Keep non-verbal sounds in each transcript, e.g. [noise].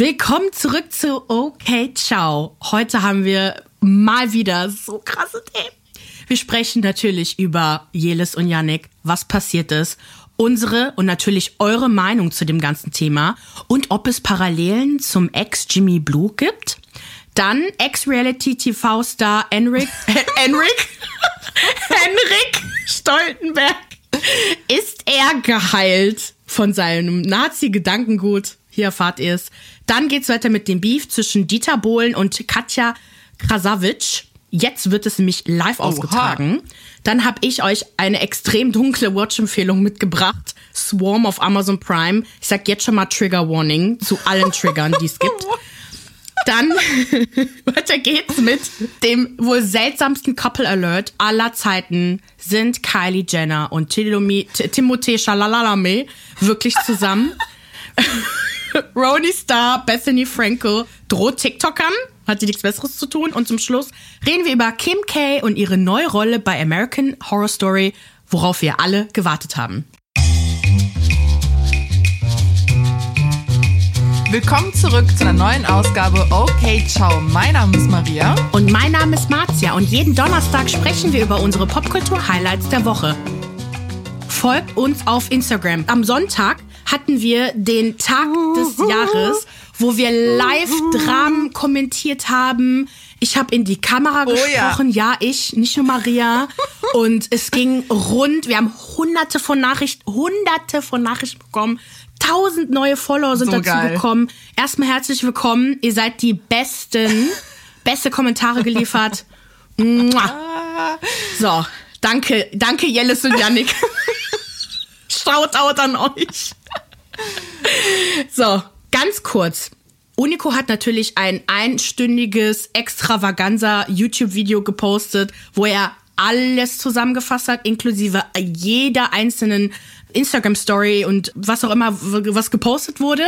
Willkommen zurück zu Okay Ciao. Heute haben wir mal wieder so krasse Themen. Wir sprechen natürlich über Jelis und Yannick, was passiert ist, unsere und natürlich eure Meinung zu dem ganzen Thema und ob es Parallelen zum Ex Jimmy Blue gibt. Dann Ex-Reality-TV-Star Enric, [laughs] Enric, [laughs] Henrik Stoltenberg. Ist er geheilt von seinem Nazi-Gedankengut? Hier erfahrt ihr es. Dann geht's weiter mit dem Beef zwischen Dieter Bohlen und Katja Krasavitsch. Jetzt wird es nämlich live ausgetragen. Dann habe ich euch eine extrem dunkle Watch-Empfehlung mitgebracht. Swarm auf Amazon Prime. Ich sag jetzt schon mal Trigger Warning zu allen Triggern, die es gibt. [laughs] Dann [laughs] weiter geht's mit dem wohl seltsamsten Couple Alert aller Zeiten sind Kylie Jenner und Timothée Chalalalame wirklich zusammen. [laughs] [laughs] Roni Star, Bethany Frankel droht TikTokern, hat sie nichts Besseres zu tun. Und zum Schluss reden wir über Kim K und ihre neue Rolle bei American Horror Story, worauf wir alle gewartet haben. Willkommen zurück zu einer neuen Ausgabe Okay Ciao. Mein Name ist Maria. Und mein Name ist Marzia. Und jeden Donnerstag sprechen wir über unsere Popkultur-Highlights der Woche. Folgt uns auf Instagram. Am Sonntag hatten wir den Tag des Jahres, wo wir Live-Dramen kommentiert haben. Ich habe in die Kamera Oh ja. gesprochen, ja. ich, nicht nur Maria. Und es ging rund. Wir haben hunderte von Nachrichten, hunderte von Nachrichten bekommen. Tausend neue Follower sind So dazu geil. gekommen. Erstmal herzlich willkommen. Ihr seid die Besten. [laughs] Beste Kommentare geliefert. Mua. So, danke, danke Jellis und Yannick. [laughs] Shoutout an euch. [laughs] So, ganz kurz. Unico hat natürlich ein einstündiges Extravaganza YouTube-Video gepostet, wo er alles zusammengefasst hat, inklusive jeder einzelnen Instagram-Story und was auch immer, was gepostet wurde.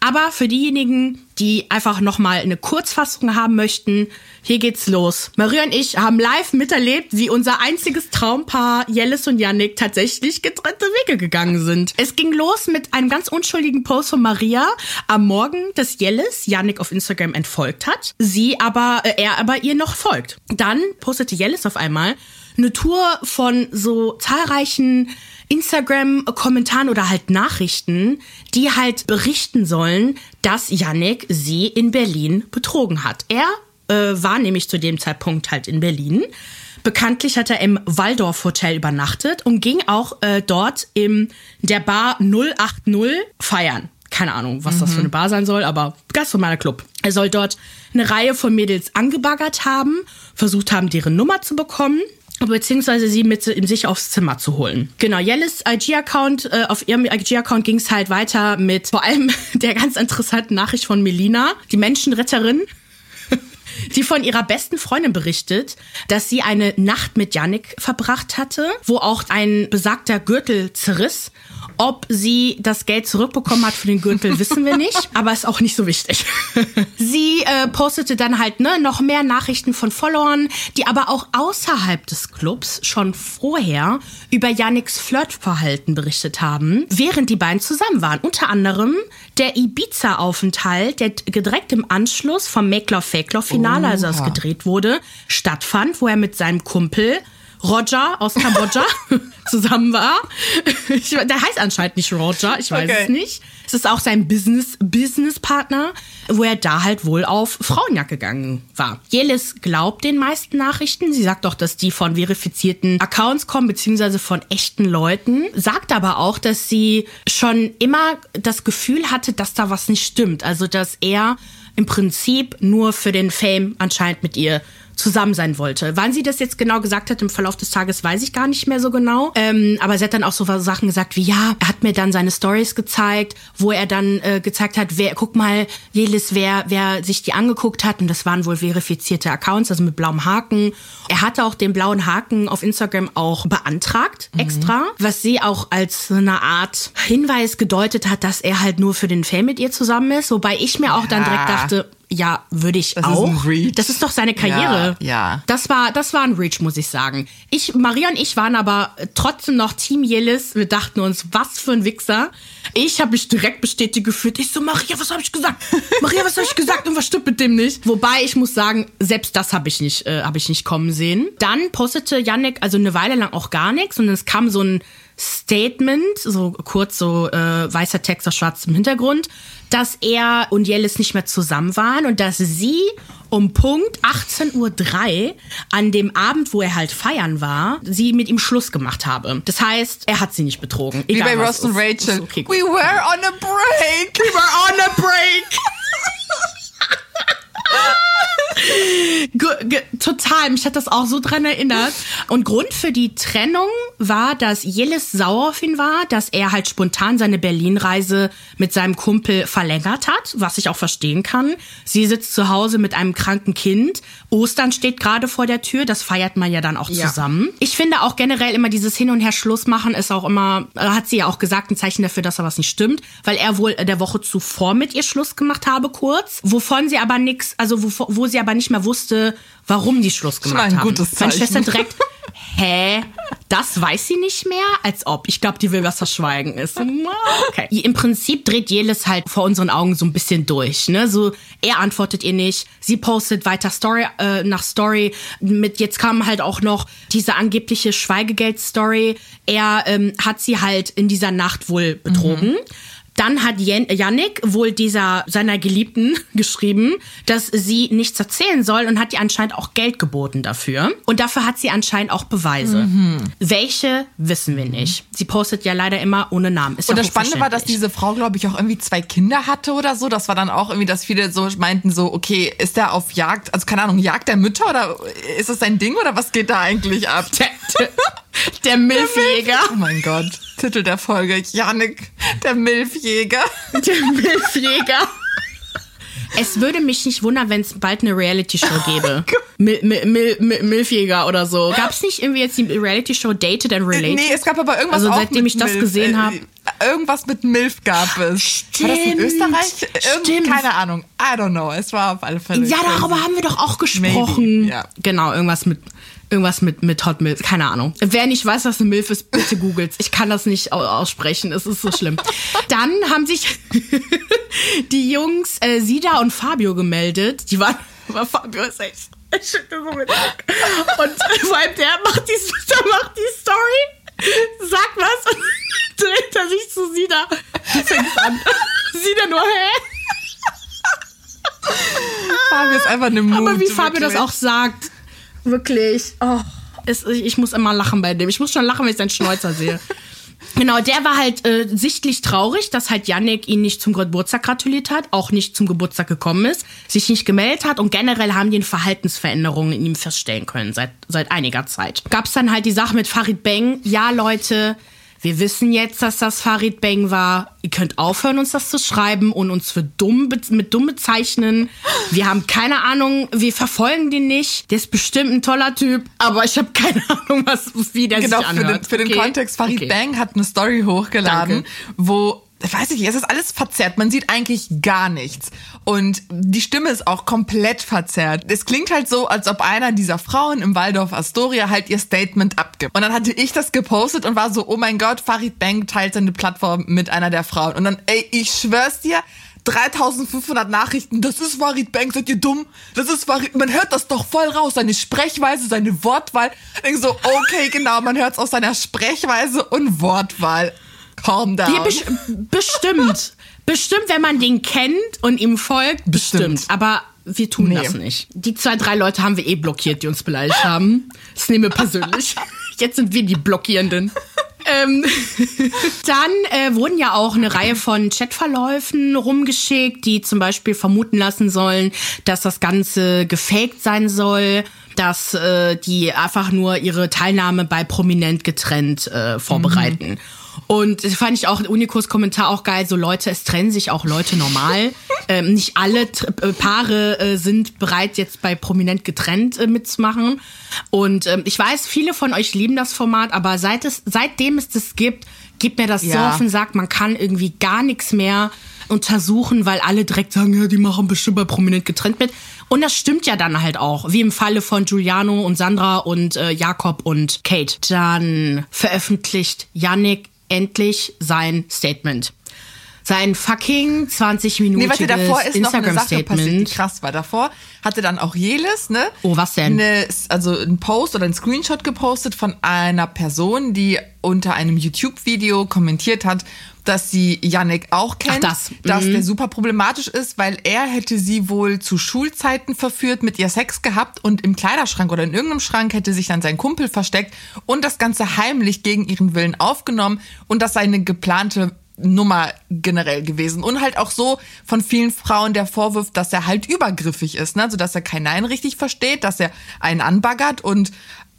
Aber für diejenigen, die einfach nochmal eine Kurzfassung haben möchten, hier geht's los. Maria und ich haben live miterlebt, wie unser einziges Traumpaar Jellis und Yannick tatsächlich getrennte Wege gegangen sind. Es ging los mit einem ganz unschuldigen Post von Maria am Morgen, dass Jellis Yannick auf Instagram entfolgt hat, sie aber, äh, er aber ihr noch folgt. Dann postete Jellis auf einmal eine Tour von so zahlreichen Instagram-Kommentaren oder halt Nachrichten, die halt berichten sollen, dass Yannick sie in Berlin betrogen hat. Er äh, war nämlich zu dem Zeitpunkt halt in Berlin. Bekanntlich hat er im Waldorf Hotel übernachtet und ging auch äh, dort im der Bar 080 feiern. Keine Ahnung, was das für eine Bar sein soll, aber ganz normaler Club. Er soll dort eine Reihe von Mädels angebaggert haben, versucht haben, deren Nummer zu bekommen beziehungsweise sie mit sich aufs Zimmer zu holen. Genau, Jellis IG-Account, äh, auf ihrem IG-Account ging es halt weiter mit vor allem [laughs] der ganz interessanten Nachricht von Melina, die Menschenretterin, [laughs] die von ihrer besten Freundin berichtet, dass sie eine Nacht mit Yannick verbracht hatte, wo auch ein besagter Gürtel zerriss. Ob sie das Geld zurückbekommen hat für den Gürtel, [laughs] wissen wir nicht, aber ist auch nicht so wichtig. [laughs] sie äh, postete dann halt ne, noch mehr Nachrichten von Followern, die aber auch außerhalb des Clubs schon vorher über Yannicks Flirtverhalten berichtet haben, während die beiden zusammen waren. Unter anderem der Ibiza-Aufenthalt, der direkt im Anschluss vom Make Love Fake Love Finale, also das gedreht wurde, stattfand, wo er mit seinem Kumpel Roger aus Kambodscha [laughs] zusammen war. Ich, der heißt anscheinend nicht Roger, ich weiß Okay. es nicht. Es ist auch sein Business Businesspartner, wo er da halt wohl auf Frauenjagd gegangen war. Jelis glaubt den meisten Nachrichten. Sie sagt auch, dass die von verifizierten Accounts kommen, beziehungsweise von echten Leuten. Sagt aber auch, dass sie schon immer das Gefühl hatte, dass da was nicht stimmt. Also, dass er im Prinzip nur für den Fame anscheinend mit ihr zusammen sein wollte. Wann sie das jetzt genau gesagt hat im Verlauf des Tages, weiß ich gar nicht mehr so genau. Ähm, aber sie hat dann auch so Sachen gesagt wie, ja, er hat mir dann seine Stories gezeigt, wo er dann äh, gezeigt hat, wer, guck mal, Jelis, wer, wer sich die angeguckt hat. Und das waren wohl verifizierte Accounts, also mit blauem Haken. Er hatte auch den blauen Haken auf Instagram auch beantragt, extra, was sie auch als so eine Art Hinweis gedeutet hat, dass er halt nur für den Fame mit ihr zusammen ist. Wobei ich mir auch dann direkt dachte, ja, würde ich Das ist auch. ein Reach. Das ist doch seine Karriere. Ja, ja. Das war, das war ein Reach, muss ich sagen. Ich, Maria und ich waren aber trotzdem noch Team Yillis. Wir dachten uns, was für ein Wichser. Ich habe mich direkt bestätigt gefühlt. Ich so, Maria, was habe ich gesagt? Maria, was habe ich gesagt? Und was stimmt mit dem nicht? Wobei ich muss sagen, selbst das habe ich nicht, äh, habe ich nicht kommen sehen. Dann postete Yannick also eine Weile lang auch gar nichts und es kam so ein Statement, so kurz so äh, weißer Text auf schwarzem Hintergrund, dass er und Jellis nicht mehr zusammen waren und dass sie um Punkt 18.03 Uhr an dem Abend, wo er halt feiern war, sie mit ihm Schluss gemacht habe. Das heißt, er hat sie nicht betrogen. Wie Egal bei was, Ross und Rachel. Okay. We were on a break. We were on a break. [laughs] Total, mich hat das auch so dran erinnert. Und Grund für die Trennung war, dass Yillis sauer auf ihn war, dass er halt spontan seine Berlin-Reise mit seinem Kumpel verlängert hat, was ich auch verstehen kann. Sie sitzt zu Hause mit einem kranken Kind. Ostern steht gerade vor der Tür, das feiert man ja dann auch Ja. zusammen. Ich finde auch generell immer dieses Hin und Her Schluss machen ist auch immer, äh, hat sie ja auch gesagt, ein Zeichen dafür, dass da was nicht stimmt, weil er wohl der Woche zuvor mit ihr Schluss gemacht habe, kurz, wovon sie aber nix, also wo, wo sie aber nicht mehr wusste, warum die Schluss Schon gemacht ein haben. gutes Meine. Schwester direkt, hä? Das weiß sie nicht mehr? Als ob. Ich glaube, die will was verschweigen. Ist okay. Im Prinzip dreht Jelis halt vor unseren Augen so ein bisschen durch. Ne? So, er antwortet ihr nicht. Sie postet weiter Story äh, nach Story. Mit jetzt kam halt auch noch diese angebliche Schweigegeld-Story. Er ähm, hat sie halt in dieser Nacht wohl betrogen. Dann hat Jen Yannick wohl dieser seiner Geliebten [laughs] geschrieben, dass sie nichts erzählen soll und hat ihr anscheinend auch Geld geboten dafür. Und dafür hat sie anscheinend auch Beweise. Welche wissen wir nicht. Sie postet ja leider immer ohne Namen. Ist Und ja das Spannende war, dass diese Frau, glaube ich, auch irgendwie zwei Kinder hatte oder so. Das war dann auch irgendwie, dass viele so meinten, so, okay, ist der auf Jagd, also keine Ahnung, Jagd der Mütter oder ist das sein Ding oder was geht da eigentlich ab? [laughs] [laughs] der, Milfjäger. Oh mein Gott. Titel der Folge, Janik, der Milfjäger. Der Milfjäger. Es würde mich nicht wundern, wenn es bald eine Reality-Show gäbe. Mil, Mil, Mil, Mil, Milfjäger oder so. Gab es nicht irgendwie jetzt die Reality-Show Dated and Related? Nee, es gab aber irgendwas Also auch seitdem mit ich das Milf. gesehen Äh, hab. Irgendwas mit Milf gab es. War das in Stimmt, Österreich? Irgend, stimmt. keine Ahnung. I don't know. Es war auf alle Fälle. Ja, darüber haben wir doch auch gesprochen. Maybe, ja. Genau, irgendwas mit irgendwas mit mit Hot Milf, keine Ahnung. Wer nicht weiß, was eine Milf ist, bitte googelt. Ich kann das nicht au- aussprechen, es ist so schlimm. Dann haben sich [laughs] die Jungs äh, Sida und Fabio gemeldet. Die waren aber Fabio ist echt ich schüttel so mit und [laughs] vor allem der macht die der macht die Story, sagt was und [laughs] dreht er sich zu Sida. Die fängt an. Sida nur hä? Fabio ist einfach eine Mut. Aber wie Fabio das wirklich. auch sagt, wirklich, oh, es, ich muss immer lachen bei dem. Ich muss schon lachen, wenn ich seinen Schnäuzer sehe. [laughs] Genau, der war halt äh, sichtlich traurig, dass halt Yannick ihn nicht zum Geburtstag gratuliert hat, auch nicht zum Geburtstag gekommen ist, sich nicht gemeldet hat und generell haben die Verhaltensveränderungen in ihm feststellen können seit, seit einiger Zeit. Gab's dann halt die Sache mit Farid Bang, ja Leute, wir wissen jetzt, dass das Farid Bang war. Ihr könnt aufhören, uns das zu schreiben und uns für dumm mit dumm bezeichnen. Wir haben keine Ahnung, wir verfolgen den nicht. Der ist bestimmt ein toller Typ, aber ich habe keine [laughs] Ahnung, was, wie der Genau, sich für anhört. den, für den Okay? Kontext, Farid Okay. Bang hat eine Story hochgeladen, Danke. wo, weiß ich nicht, es ist alles verzerrt. Man sieht eigentlich gar nichts. Und die Stimme ist auch komplett verzerrt. Es klingt halt so, als ob einer dieser Frauen im Waldorf Astoria halt ihr Statement abgibt. Und dann hatte ich das gepostet und war so, oh mein Gott, Farid Bang teilt seine Plattform mit einer der Frauen. Und dann, ey, ich schwör's dir, 3500 Nachrichten, das ist Farid Bang, seid ihr dumm? Das ist Farid, man hört das doch voll raus, seine Sprechweise, seine Wortwahl. Ich denk so, okay, genau, man hört's aus seiner Sprechweise und Wortwahl. Calm down. Ja, bes bestimmt. [laughs] bestimmt, wenn man den kennt und ihm folgt, bestimmt. Bestimmt. Aber wir tun Nee. das nicht. Die zwei, drei Leute haben wir eh blockiert, die uns beleidigt haben. Das nehmen wir persönlich. [laughs] Jetzt sind wir die Blockierenden. ähm, [laughs] dann äh, wurden ja auch eine Reihe von Chatverläufen rumgeschickt, die zum Beispiel vermuten lassen sollen, dass das Ganze gefaked sein soll, dass äh, die einfach nur ihre Teilnahme bei Prominent getrennt äh, vorbereiten. Und das fand ich auch Unikos Kommentar auch geil. So Leute, es trennen sich auch Leute normal. [laughs] ähm, nicht alle äh, Paare äh, sind bereit, jetzt bei Prominent getrennt äh, mitzumachen. Und ähm, ich weiß, viele von euch lieben das Format, aber seit es, seitdem es das gibt, gibt mir das so Ja. auf den Sack. Man kann irgendwie gar nichts mehr untersuchen, weil alle direkt sagen, ja, die machen bestimmt bei Prominent getrennt mit. Und das stimmt ja dann halt auch, wie im Falle von Giuliano und Sandra und äh, Jakob und Kate. Dann veröffentlicht Yannick endlich sein Statement. Sein fucking 20 Minuten Nee, warte, davor ist noch eine Instagram Sache passiert, die krass war. Davor hatte dann auch Jelis, ne? Oh, was denn? Eine, also ein Post oder ein Screenshot gepostet von einer Person, die unter einem YouTube-Video kommentiert hat, dass sie Yannick auch kennt, das. dass Mhm. der super problematisch ist, weil er hätte sie wohl zu Schulzeiten verführt, mit ihr Sex gehabt und im Kleiderschrank oder in irgendeinem Schrank hätte sich dann sein Kumpel versteckt und das Ganze heimlich gegen ihren Willen aufgenommen und das sei eine geplante Nummer generell gewesen. Und halt auch so von vielen Frauen der Vorwurf, dass er halt übergriffig ist, ne? Also, dass er kein Nein richtig versteht, dass er einen anbaggert und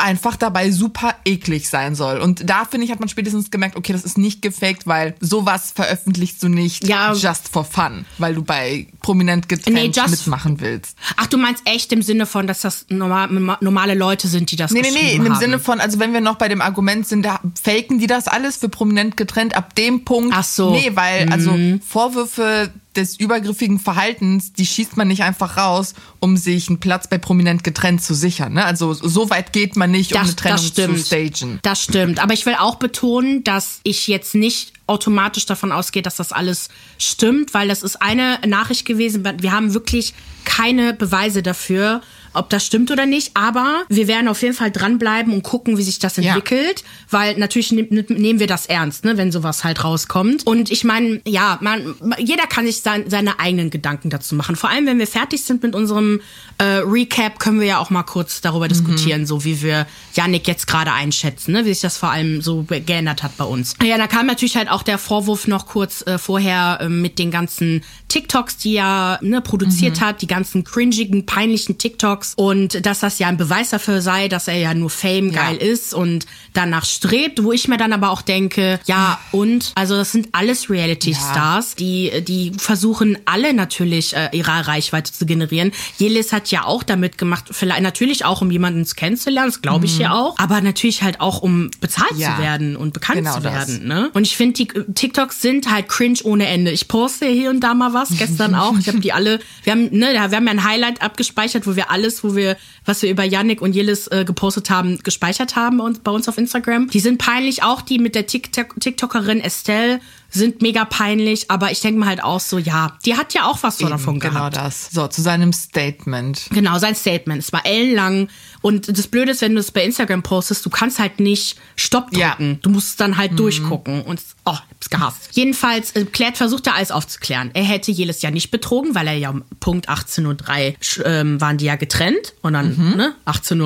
einfach dabei super eklig sein soll. Und da, finde ich, hat man spätestens gemerkt, okay, das ist nicht gefaked, weil sowas veröffentlichst du nicht Ja. just for fun, weil du bei prominent getrennt Nee, mitmachen willst. Ach, du meinst echt im Sinne von, dass das normal, normale Leute sind, die das Nee, nee, nee, geschrieben in dem haben. Sinne von, also wenn wir noch bei dem Argument sind, da faken die das alles für prominent getrennt ab dem Punkt. Ach so. Mhm. Nee, weil, also Vorwürfe des übergriffigen Verhaltens, die schießt man nicht einfach raus, um sich einen Platz bei prominent getrennt zu sichern. Ne? Also so weit geht man nicht, um eine Trennung zu stagen. Das stimmt. Aber ich will auch betonen, dass ich jetzt nicht automatisch davon ausgehe, dass das alles stimmt, weil das ist eine Nachricht gewesen. Wir haben wirklich keine Beweise dafür, ob das stimmt oder nicht. Aber wir werden auf jeden Fall dranbleiben und gucken, wie sich das Ja. entwickelt. Weil natürlich nehm, nehmen wir das ernst, ne, wenn sowas halt rauskommt. Und ich meine, ja, man, jeder kann sich sein, seine eigenen Gedanken dazu machen. Vor allem, wenn wir fertig sind mit unserem äh, Recap, können wir ja auch mal kurz darüber diskutieren, so wie wir Yannick jetzt gerade einschätzen, ne, wie sich das vor allem so geändert hat bei uns. Ja, da kam natürlich halt auch der Vorwurf noch kurz äh, vorher äh, mit den ganzen TikToks, die er ne, produziert hat, die ganzen cringigen, peinlichen TikToks und dass das ja ein Beweis dafür sei, dass er ja nur Fame Ja. geil ist und danach strebt, wo ich mir dann aber auch denke, ja und, also das sind alles Reality-Stars, die, die versuchen alle natürlich äh, ihre Reichweite zu generieren. Jelis hat ja auch damit gemacht, vielleicht natürlich auch, um jemanden kennenzulernen, das glaube ich ja auch, aber natürlich halt auch, um bezahlt Mhm. Ja. zu werden und bekannt Genau zu das. werden. Ne? Und ich finde, die TikToks sind halt cringe ohne Ende. Ich poste hier und da mal was, gestern [laughs] auch. Ich habe die alle, wir haben, ne, wir haben ja ein Highlight abgespeichert, wo wir alles, wo wir, was wir über Yannick und Jelis äh, gepostet haben, gespeichert haben bei uns, bei uns auf Instagram. Die sind peinlich, auch die mit der TikTok TikTokerin Estelle sind mega peinlich, aber ich denke mir halt auch so, ja, die hat ja auch was so davon genau gehabt. das. So, zu seinem Statement. Genau, sein Statement. Es war ellenlang. Und das Blöde ist, wenn du es bei Instagram postest, du kannst halt nicht Stopp drücken. Ja. Mhm. Du musst es dann halt durchgucken. Und oh, gehasst. Jedenfalls äh, klärt, versucht er alles aufzuklären. Er hätte Jelis ja nicht betrogen, weil er ja um Punkt 18.03 Uhr ähm, waren die ja getrennt. Und dann, Mhm. ne, 18.10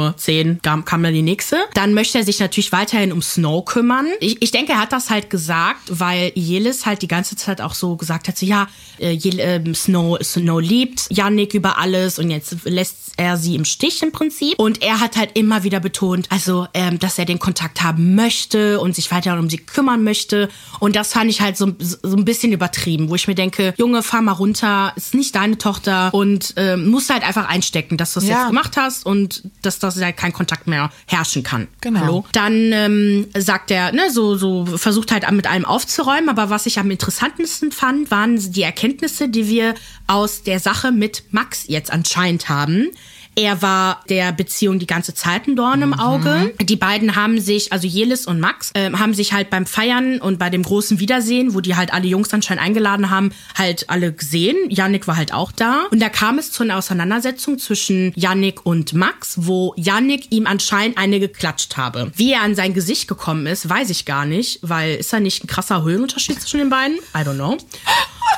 Uhr kam, kam dann die nächste. Dann möchte er sich natürlich weiterhin um Snow kümmern. Ich, ich denke, er hat das halt gesagt, weil Jelis halt die ganze Zeit auch so gesagt hat, so ja, äh, Jel, ähm, Snow, Snow liebt Yannick über alles und jetzt lässt er sie im Stich im Prinzip. Und er hat halt immer wieder betont, also, ähm, dass er den Kontakt haben möchte und sich weiter um sie kümmern möchte. Und das fand ich halt so, so ein bisschen übertrieben, wo ich mir denke, Junge, fahr mal runter, ist nicht deine Tochter und ähm, musst halt einfach einstecken, dass du es Ja. jetzt gemacht hast und dass das halt kein Kontakt mehr herrschen kann. Genau. Hallo? Dann ähm, sagt er, ne, so, so versucht halt mit allem aufzuräumen, aber was ich am interessantesten fand, waren die Erkenntnisse, die wir aus der Sache mit Max jetzt anscheinend haben. Er war der Beziehung die ganze Zeit ein Dorn im Auge. Die beiden haben sich, also Jelis und Max, ähm, haben sich halt beim Feiern und bei dem großen Wiedersehen, wo die halt alle Jungs anscheinend eingeladen haben, halt alle gesehen. Yannick war halt auch da. Und da kam es zu einer Auseinandersetzung zwischen Yannick und Max, wo Yannick ihm anscheinend eine geklatscht habe. Wie er an sein Gesicht gekommen ist, weiß ich gar nicht, weil ist da nicht ein krasser Höhenunterschied zwischen den beiden? I don't know.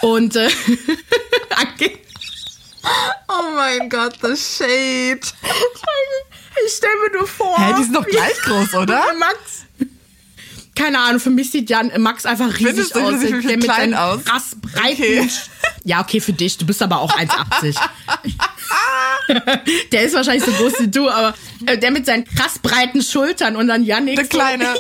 Und äh. [laughs] Oh mein Gott, the shade. Ich stell mir nur vor. Hä, die sind doch gleich groß, oder? Max. Keine Ahnung, für mich sieht Jan Max einfach riesig Findest du, aus. ich viel der mit klein aus? krass breiten. Okay. Ja, okay, für dich. Du bist aber auch [laughs] 1,80. [laughs] der ist wahrscheinlich so groß wie du, aber der mit seinen krass breiten Schultern und dann Yannick. Der Kleine. [laughs]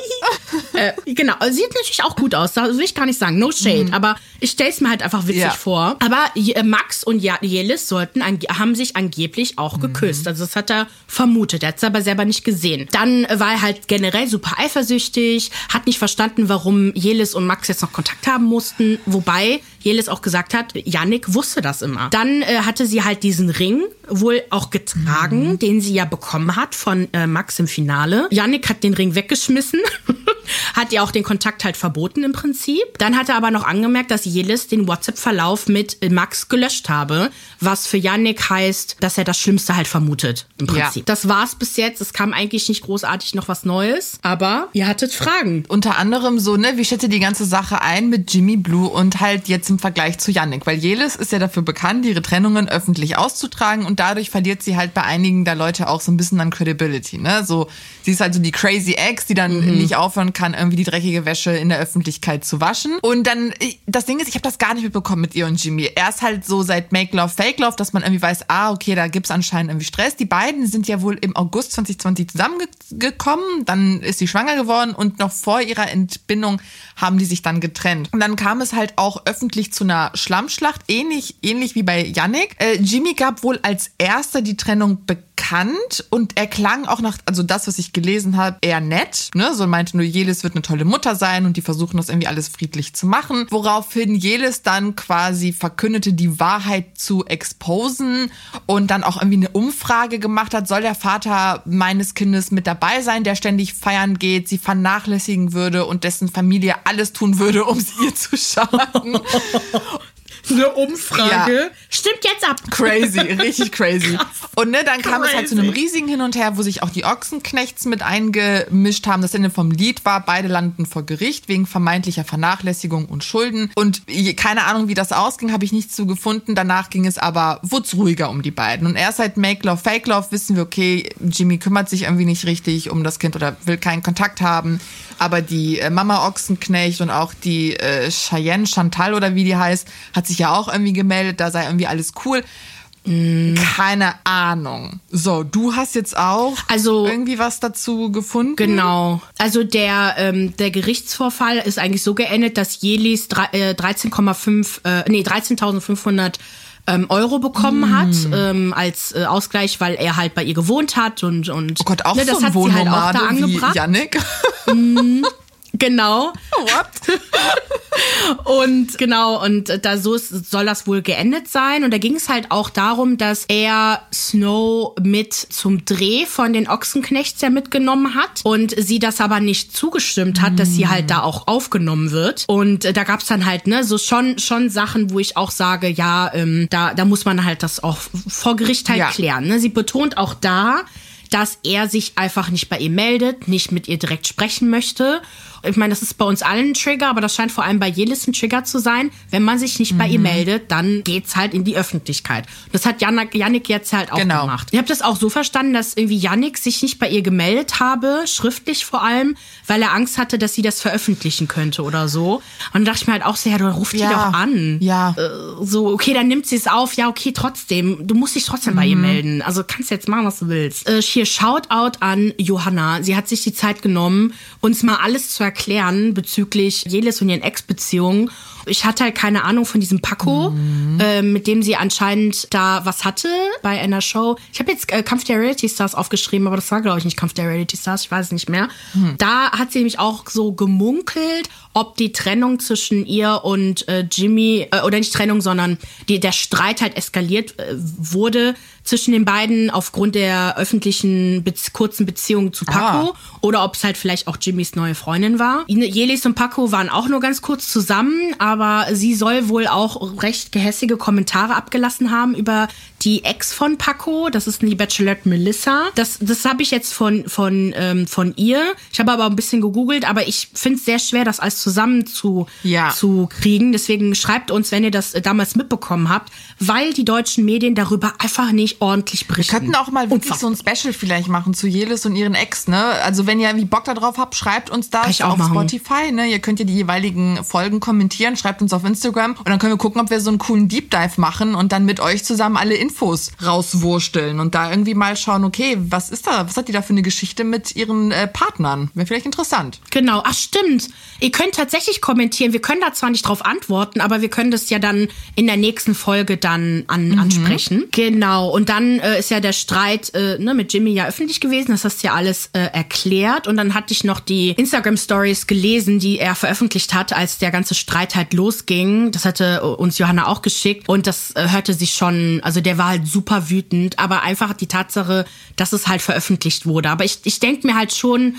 Äh, genau, sieht natürlich auch gut aus, das will ich gar nicht sagen, no shade, mhm. aber ich stell's mir halt einfach witzig ja. vor. Aber äh, Max und Jelis sollten, haben sich angeblich auch mhm. geküsst, also das hat er vermutet, er hat es aber selber nicht gesehen. Dann war er halt generell super eifersüchtig, hat nicht verstanden, warum Jelis und Max jetzt noch Kontakt haben mussten, wobei Jelis auch gesagt hat, Yannick wusste das immer. Dann äh, hatte sie halt diesen Ring wohl auch getragen, mhm. den sie ja bekommen hat von äh, Max im Finale. Yannick hat den Ring weggeschmissen, [laughs] hat ihr auch den Kontakt halt verboten im Prinzip. Dann hat er aber noch angemerkt, dass Jelis den WhatsApp-Verlauf mit äh, Max gelöscht habe, was für Yannick heißt, dass er das Schlimmste halt vermutet im Prinzip. Ja. Das war's bis jetzt. Es kam eigentlich nicht großartig noch was Neues, aber ihr hattet Fragen. Unter anderem so, ne, wie schätze die ganze Sache ein mit Jimmy Blue und halt jetzt im Vergleich zu Yannick, weil Jelis ist ja dafür bekannt, ihre Trennungen öffentlich auszutragen und dadurch verliert sie halt bei einigen der Leute auch so ein bisschen an Credibility, ne? So, sie ist halt so die crazy Ex, die dann mhm. nicht aufhören kann, irgendwie die dreckige Wäsche in der Öffentlichkeit zu waschen. Und dann, das Ding ist, ich habe das gar nicht mitbekommen mit ihr und Jimmy. Er ist halt so seit Make Love, Fake Love, dass man irgendwie weiß, ah, okay, da gibt's anscheinend irgendwie Stress. Die beiden sind ja wohl im August 2020 zusammengekommen, dann ist sie schwanger geworden und noch vor ihrer Entbindung haben die sich dann getrennt. Und dann kam es halt auch öffentlich zu einer Schlammschlacht, ähnlich, ähnlich wie bei Yannick. Äh, Jimmy gab wohl als erster die Trennung bekannt und er klang auch nach, also das, was ich gelesen habe, eher nett. Ne? So meinte nur, Jelis wird eine tolle Mutter sein und die versuchen das irgendwie alles friedlich zu machen. Woraufhin Jelis dann quasi verkündete, die Wahrheit zu exposen und dann auch irgendwie eine Umfrage gemacht hat, soll der Vater meines Kindes mit dabei sein, der ständig feiern geht, sie vernachlässigen würde und dessen Familie alles tun würde, um sie [laughs] ihr zu schaden. [laughs] eine Umfrage. Ja. Stimmt jetzt ab. Crazy, richtig crazy. [laughs] Krass. Und ne, dann kam crazy. es halt zu einem riesigen Hin und Her, wo sich auch die Ochsenknechts mit eingemischt haben. Das Ende vom Lied war, beide landen vor Gericht wegen vermeintlicher Vernachlässigung und Schulden. Und keine Ahnung, wie das ausging, habe ich nichts zu gefunden. Danach ging es aber, wurde ruhiger um die beiden. Und erst seit Make Love, Fake Love wissen wir, okay, Jimmy kümmert sich irgendwie nicht richtig um das Kind oder will keinen Kontakt haben. Aber die äh, Mama Ochsenknecht und auch die äh, Cheyenne Chantal oder wie die heißt, hat sich ja auch irgendwie gemeldet, da sei irgendwie alles cool. Mm. Keine Ahnung. So, du hast jetzt auch also, irgendwie was dazu gefunden? Genau. Also der, ähm, der Gerichtsvorfall ist eigentlich so geendet, dass Jelis äh, 13,5, äh, nee, 13.500 ähm, Euro bekommen mm. hat ähm, als äh, Ausgleich, weil er halt bei ihr gewohnt hat und und oh Gott, auch ne, das so hat sie halt auch da angebracht. Wie Yannick. Mm. [laughs] Genau. What? [laughs] und genau, und da so ist, soll das wohl geendet sein. Und da ging es halt auch darum, dass er Snow mit zum Dreh von den Ochsenknechts ja mitgenommen hat und sie das aber nicht zugestimmt hat, mm. dass sie halt da auch aufgenommen wird. Und äh, da gab's dann halt, ne, so schon, schon Sachen, wo ich auch sage, ja, ähm, da, da muss man halt das auch vor Gericht halt ja. klären. Ne? Sie betont auch da, dass er sich einfach nicht bei ihr meldet, nicht mit ihr direkt sprechen möchte ich meine, das ist bei uns allen ein Trigger, aber das scheint vor allem bei Jelis ein Trigger zu sein. Wenn man sich nicht mhm. bei ihr mhm. meldet, dann geht's halt in die Öffentlichkeit. Das hat Janik, Janik jetzt halt auch genau. gemacht. Ich habe das auch so verstanden, dass irgendwie Janik sich nicht bei ihr gemeldet habe, schriftlich vor allem, weil er Angst hatte, dass sie das veröffentlichen könnte oder so. Und dann dachte ich mir halt auch so, ja, du ruf ja. die doch an. Ja. Äh, so, okay, dann nimmt sie es auf. Ja, okay, trotzdem. Du musst dich trotzdem mhm. bei ihr mhm. melden. Also kannst jetzt machen, was du willst. Äh, hier, Shoutout an Johanna. Sie hat sich die Zeit genommen, uns mal alles zu erklären bezüglich Jelis und ihren Ex-Beziehungen ich hatte halt keine Ahnung von diesem Paco, mhm. äh, mit dem sie anscheinend da was hatte bei einer Show. Ich habe jetzt äh, Kampf der Reality Stars aufgeschrieben, aber das war, glaube ich, nicht Kampf der Reality Stars, ich weiß es nicht mehr. Mhm. Da hat sie nämlich auch so gemunkelt, ob die Trennung zwischen ihr und äh, Jimmy, äh, oder nicht Trennung, sondern die, der Streit halt eskaliert äh, wurde zwischen den beiden aufgrund der öffentlichen Be kurzen Beziehung zu Paco ah. oder ob es halt vielleicht auch Jimmys neue Freundin war. Jelis und Paco waren auch nur ganz kurz zusammen, aber sie soll wohl auch recht gehässige Kommentare abgelassen haben über die Ex von Paco. Das ist die Bachelorette Melissa. Das, das habe ich jetzt von, von, ähm, von ihr. Ich habe aber ein bisschen gegoogelt, aber ich finde es sehr schwer, das alles zusammen zu, Ja. zu kriegen. Deswegen schreibt uns, wenn ihr das äh, damals mitbekommen habt, weil die deutschen Medien darüber einfach nicht ordentlich berichten. Wir könnten auch mal wirklich Unfassbar. so ein Special vielleicht machen zu Jelis und ihren Ex, ne? Also wenn ihr irgendwie Bock darauf habt, schreibt uns auch auf machen. Spotify, ne? Ihr könnt ja die jeweiligen Folgen kommentieren, schreibt uns auf Instagram und dann können wir gucken, ob wir so einen coolen Deep Dive machen und dann mit euch zusammen alle Infos rauswursteln und da irgendwie mal schauen, okay, was ist da, was hat die da für eine Geschichte mit ihren äh, Partnern? Wäre vielleicht interessant. Genau, ach stimmt. Ihr könnt tatsächlich kommentieren. Wir können da zwar nicht drauf antworten, aber wir können das ja dann in der nächsten Folge dann an, Mhm. ansprechen. Genau. Und dann äh, ist ja der Streit äh, ne, mit Jimmy ja öffentlich gewesen. Das hast du ja alles äh, erklärt. Und dann hatte ich noch die Instagram Stories gelesen, die er veröffentlicht hat, als der ganze Streit halt losging. Das hatte uns Johanna auch geschickt. Und das äh, hörte sich schon, also der war halt super wütend. Aber einfach die Tatsache, dass es halt veröffentlicht wurde. Aber ich, ich denke mir halt schon,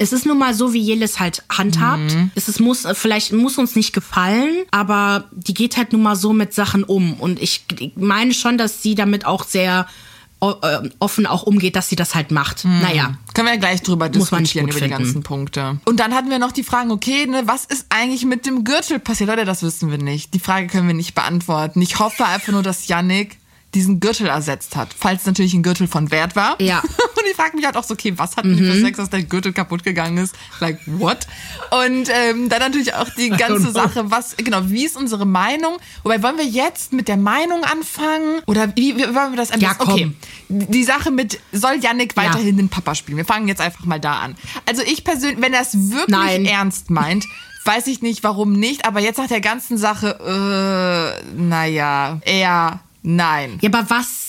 es ist nun mal so, wie Jelis halt handhabt. Es ist, muss, vielleicht muss uns nicht gefallen, aber die geht halt nun mal so mit Sachen um. Und ich meine schon, dass sie damit auch sehr äh, offen auch umgeht, dass sie das halt macht. Naja. Können wir ja gleich drüber diskutieren über die finden. ganzen Punkte. Und dann hatten wir noch die Fragen, okay, ne, was ist eigentlich mit dem Gürtel passiert? Leute, das wissen wir nicht. Die Frage können wir nicht beantworten. Ich hoffe einfach nur, dass Yannick diesen Gürtel ersetzt hat, falls es natürlich ein Gürtel von Wert war. Ja. Mhm. [laughs] Und ich frage mich halt auch so, okay, was hatten die für Sex, dass der Gürtel kaputt gegangen ist? Like, what? Und ähm, dann natürlich auch die [laughs] ganze. Sache, was, genau, wie ist unsere Meinung? Wobei, wollen wir jetzt mit der Meinung anfangen? Oder wie, wie wollen wir das am Ja, komm. Okay, die Sache mit, soll Yannick Ja. weiterhin den Papa spielen? Wir fangen jetzt einfach mal da an. Also ich persönlich, wenn er es wirklich Nein. ernst meint, [laughs] weiß ich nicht, warum nicht, aber jetzt nach der ganzen Sache, äh, naja, eher nein. Ja, aber was?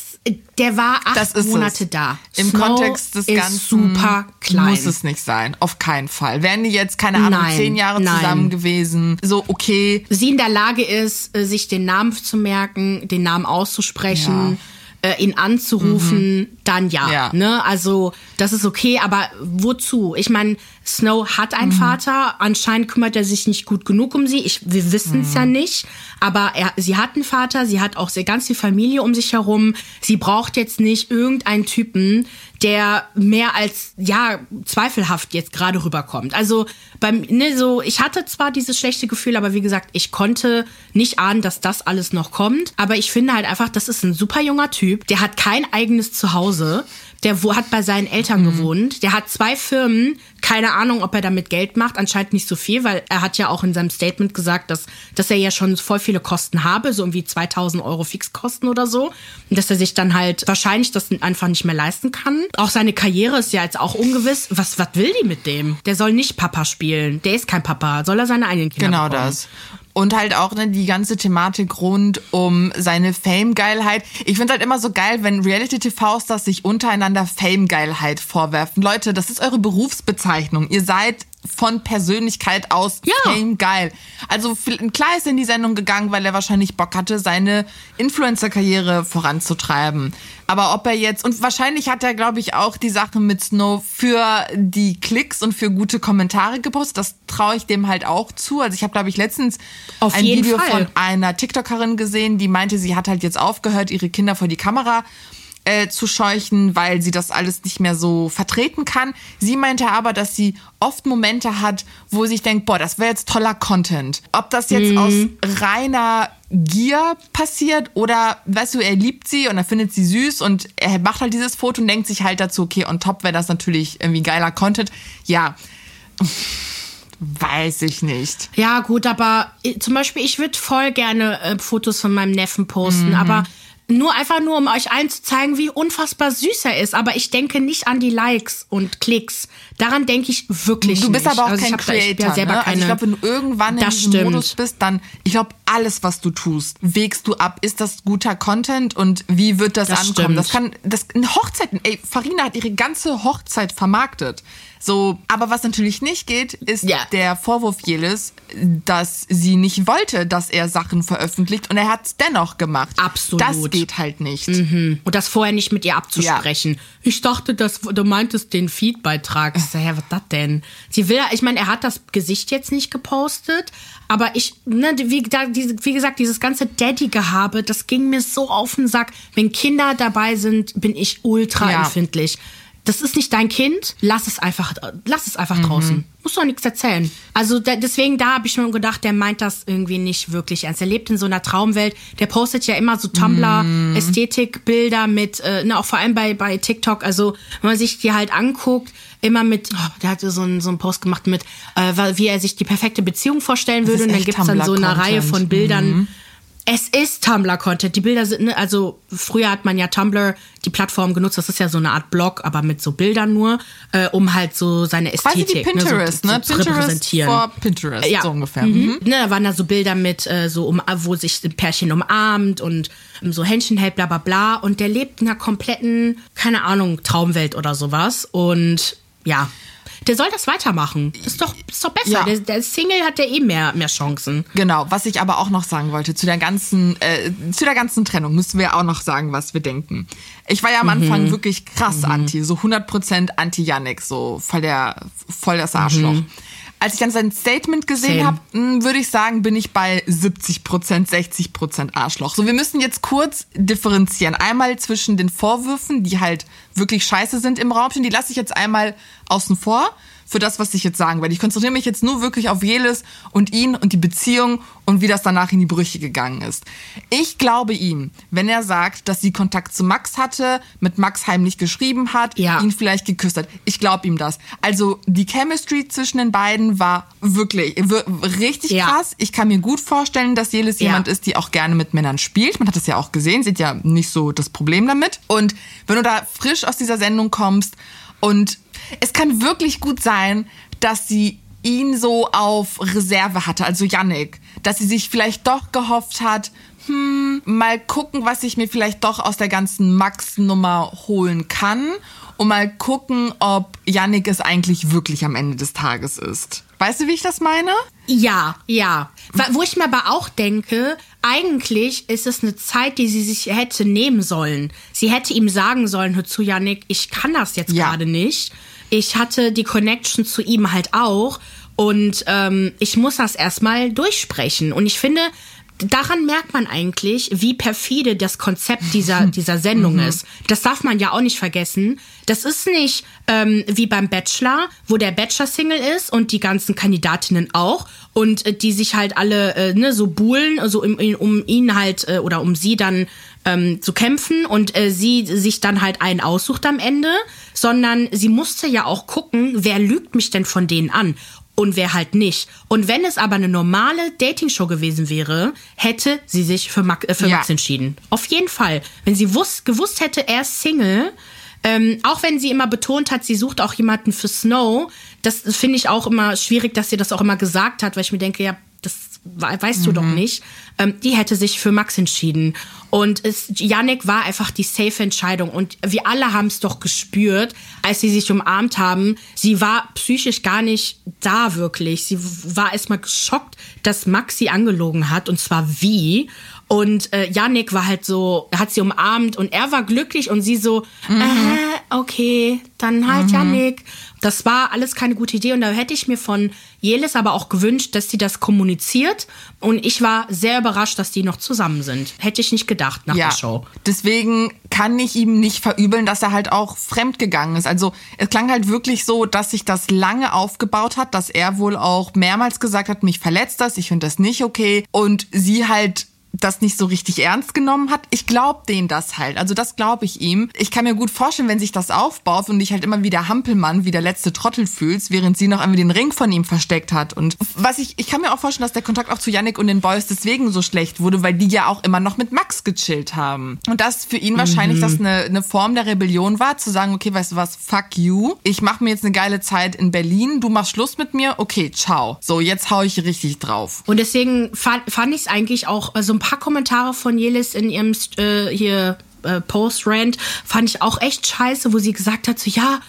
Der war acht Das ist Monate es. da. Im Snow Kontext des ist Ganzen super klein. muss es nicht sein. Auf keinen Fall. Wären die jetzt, keine Ahnung, Nein, zehn Jahre nein. zusammen gewesen, so okay, sie in der Lage ist, äh, sich den Namen zu merken, den Namen auszusprechen, äh, ihn anzurufen, dann ja. Mhm. Ja. Ne? Also das ist okay, aber wozu? Ich meine, Snow hat einen Vater, anscheinend kümmert er sich nicht gut genug um sie. Ich, wir wissen es ja nicht, aber er, sie hat einen Vater, sie hat auch sehr ganz viel Familie um sich herum. Sie braucht jetzt nicht irgendeinen Typen, der mehr als ja zweifelhaft jetzt gerade rüberkommt. Also beim ne so ich hatte zwar dieses schlechte Gefühl, aber wie gesagt, ich konnte nicht ahnen, dass das alles noch kommt, aber ich finde halt einfach, das ist ein super junger Typ, der hat kein eigenes Zuhause. Der wo, hat bei seinen Eltern gewohnt. Der hat zwei Firmen. Keine Ahnung, ob er damit Geld macht. Anscheinend nicht so viel, weil er hat ja auch in seinem Statement gesagt, dass, dass er ja schon voll viele Kosten habe, so irgendwie 2000 Euro Fixkosten oder so. Und dass er sich dann halt wahrscheinlich das einfach nicht mehr leisten kann. Auch seine Karriere ist ja jetzt auch ungewiss. Was, was will die mit dem? Der soll nicht Papa spielen. Der ist kein Papa. Soll er seine eigenen Kinder Genau bekommen? das. Und halt auch ne, die ganze Thematik rund um seine Fame-Geilheit. Ich finde halt immer so geil, wenn Reality-TV-Stars sich untereinander Fame-Geilheit vorwerfen. Leute, das ist eure Berufsbezeichnung. Ihr seid von Persönlichkeit aus Ja. Fame geil. Also klar ist er in die Sendung gegangen, weil er wahrscheinlich Bock hatte, seine Influencer-Karriere voranzutreiben. Aber ob er jetzt, und wahrscheinlich hat er, glaube ich, auch die Sache mit Snow für die Klicks und für gute Kommentare gepostet. Das traue ich dem halt auch zu. Also ich habe, glaube ich, letztens Auf ein Video Fall. von einer TikTokerin gesehen, die meinte, sie hat halt jetzt aufgehört, ihre Kinder vor die Kamera äh, zu scheuchen, weil sie das alles nicht mehr so vertreten kann. Sie meinte aber, dass sie oft Momente hat, wo sie sich denkt, boah, das wäre jetzt toller Content. Ob das jetzt aus reiner Gier passiert oder, weißt du, er liebt sie und er findet sie süß und er macht halt dieses Foto und denkt sich halt dazu, okay, on top wäre das natürlich irgendwie geiler Content. Ja, weiß ich nicht. Ja, gut, aber äh, zum Beispiel, ich würde voll gerne äh, Fotos von meinem Neffen posten, Mhm. aber nur einfach nur, um euch allen zu zeigen, wie unfassbar süß er ist. Aber ich denke nicht an die Likes und Klicks. Daran denke ich wirklich Du bist nicht. aber auch Also kein hab da- ich Creator. ja selber ne? Also ich glaube, wenn du irgendwann in diesem stimmt. Modus bist, dann, ich glaube, alles, was du tust, wägst du ab. Ist das guter Content und wie wird das, Das ankommen? stimmt. Das kann, das, in Hochzeiten, ey, Farina hat ihre ganze Hochzeit vermarktet. So, aber was natürlich nicht geht, ist Ja. der Vorwurf Jelis, dass sie nicht wollte, dass er Sachen veröffentlicht und er hat es dennoch gemacht. Absolut. Das geht halt nicht. Und das vorher nicht mit ihr abzusprechen. Ich dachte, dass du meintest den Feed-Beitrag. Ich so, hä, was das denn? Sie will, ich meine, er hat das Gesicht jetzt nicht gepostet, aber ich, ne, wie, da, diese, wie gesagt, dieses ganze Daddy-Gehabe, das ging mir so auf den Sack. Wenn Kinder dabei sind, bin ich ultra Ja. empfindlich. Das ist nicht dein Kind, lass es einfach, lass es einfach draußen. Muss doch nichts erzählen. Also da, deswegen, da habe ich mir gedacht, der meint das irgendwie nicht wirklich ernst. Er lebt in so einer Traumwelt. Der postet ja immer so Tumblr-Ästhetikbilder mit, äh, ne, auch vor allem bei, bei TikTok. Also wenn man sich die halt anguckt, immer mit, oh, der hatte so einen, so einen Post gemacht mit, äh, wie er sich die perfekte Beziehung vorstellen würde. Und dann echt gibt's dann so eine. Reihe von Bildern. Es ist Tumblr-Content. Die Bilder sind, ne, also früher hat man ja Tumblr, die Plattform genutzt, das ist ja so eine Art Blog, aber mit so Bildern nur, äh, um halt so seine Quasi Ästhetik wie Pinterest, ne, ne? so, so, zu Pinterest repräsentieren. vor Pinterest, Ja. so ungefähr. Mhm. Mhm. Ne, da waren da so Bilder mit, äh, so um, wo sich ein Pärchen umarmt und ähm, so Händchen hält, bla bla bla. Und der lebt in einer kompletten, keine Ahnung, Traumwelt oder sowas. Und ja, der soll das weitermachen. Ist doch, ist doch besser. Ja. Der, der Single hat ja eh mehr, mehr Chancen. Genau, was ich aber auch noch sagen wollte, zu der ganzen, äh, zu der ganzen Trennung müssen wir auch noch sagen, was wir denken. Ich war ja am Anfang wirklich krass anti, so 100% anti Yannick, so voll der, voll das Arschloch. Als ich dann sein Statement gesehen habe, würde ich sagen, bin ich bei 70%, 60% Arschloch. So, wir müssen jetzt kurz differenzieren. Einmal zwischen den Vorwürfen, die halt wirklich scheiße sind im Raum die lasse ich jetzt einmal außen vor für das, was ich jetzt sagen werde. Ich konzentriere mich jetzt nur wirklich auf Jelis und ihn und die Beziehung und wie das danach in die Brüche gegangen ist. Ich glaube ihm, wenn er sagt, dass sie Kontakt zu Max hatte, mit Max heimlich geschrieben hat, Ja. ihn vielleicht geküsst hat. Ich glaube ihm das. Also die Chemistry zwischen den beiden war wirklich wir- richtig Ja. krass. Ich kann mir gut vorstellen, dass Jelis Ja. jemand ist, die auch gerne mit Männern spielt. Man hat das ja auch gesehen, sieht ja nicht so das Problem damit. Und wenn du da frisch aus dieser Sendung kommst und es kann wirklich gut sein, dass sie ihn so auf Reserve hatte, also Yannick, dass sie sich vielleicht doch gehofft hat, hm, mal gucken, was ich mir vielleicht doch aus der ganzen Max-Nummer holen kann und mal gucken, ob Yannick es eigentlich wirklich am Ende des Tages ist. Weißt du, wie ich das meine? Ja, ja. Wo ich mir aber auch denke, eigentlich ist es eine Zeit, die sie sich hätte nehmen sollen. Sie hätte ihm sagen sollen, hör zu, Yannick, ich kann das jetzt Ja. gerade nicht. Ich hatte die Connection zu ihm halt auch und ähm, ich muss das erstmal durchsprechen. Und ich finde, daran merkt man eigentlich, wie perfide das Konzept dieser, [laughs] dieser Sendung ist. Das darf man ja auch nicht vergessen. Das ist nicht ähm, wie beim Bachelor, wo der Bachelor-Single ist und die ganzen Kandidatinnen auch und äh, die sich halt alle äh, ne, so buhlen, also um, um ihn halt äh, oder um sie dann ähm, zu kämpfen und äh, sie sich dann halt einen aussucht am Ende, sondern sie musste ja auch gucken, wer lügt mich denn von denen an und wer halt nicht. Und wenn es aber eine normale Dating-Show gewesen wäre, hätte sie sich für, Max, äh, für Ja. Max entschieden. Auf jeden Fall. Wenn sie wus gewusst hätte, er ist Single, ähm, auch wenn sie immer betont hat, sie sucht auch jemanden für Snow, das finde ich auch immer schwierig, dass sie das auch immer gesagt hat, weil ich mir denke, ja, weißt du doch nicht. Ähm, die hätte sich für Max entschieden. Und es, Yannick war einfach die safe Entscheidung. Und wir alle haben es doch gespürt, als sie sich umarmt haben. Sie war psychisch gar nicht da wirklich. Sie war erstmal geschockt, dass Max sie angelogen hat. Und zwar wie. Und äh, Yannick war halt so, er hat sie umarmt und er war glücklich und sie so, äh, okay, dann halt Yannick. Das war alles keine gute Idee und da hätte ich mir von Jelis aber auch gewünscht, dass sie das kommuniziert und ich war sehr überrascht, dass die noch zusammen sind. Hätte ich nicht gedacht nach der Show. Deswegen kann ich ihm nicht verübeln, dass er halt auch fremd gegangen ist. Also es klang halt wirklich so, dass sich das lange aufgebaut hat, dass er wohl auch mehrmals gesagt hat, mich verletzt das, ich finde das nicht okay. Und sie halt das nicht so richtig ernst genommen hat. Ich glaube denen das halt. Also das glaube ich ihm. Ich kann mir gut vorstellen, wenn sich das aufbaut und dich halt immer wie der Hampelmann, wie der letzte Trottel fühlst, während sie noch irgendwie den Ring von ihm versteckt hat. Und was ich, ich kann mir auch vorstellen, dass der Kontakt auch zu Yannick und den Boys deswegen so schlecht wurde, weil die ja auch immer noch mit Max gechillt haben. Und das für ihn wahrscheinlich das eine, eine Form der Rebellion war, zu sagen, okay, weißt du was, fuck you. Ich mache mir jetzt eine geile Zeit in Berlin, du machst Schluss mit mir, okay, ciao. So, jetzt hau ich richtig drauf. Und deswegen fand, fand ich es eigentlich auch, äh, so ein paar Kommentare von Jelis in ihrem äh, hier äh, Post-Rant fand ich auch echt scheiße, wo sie gesagt hat, so ja,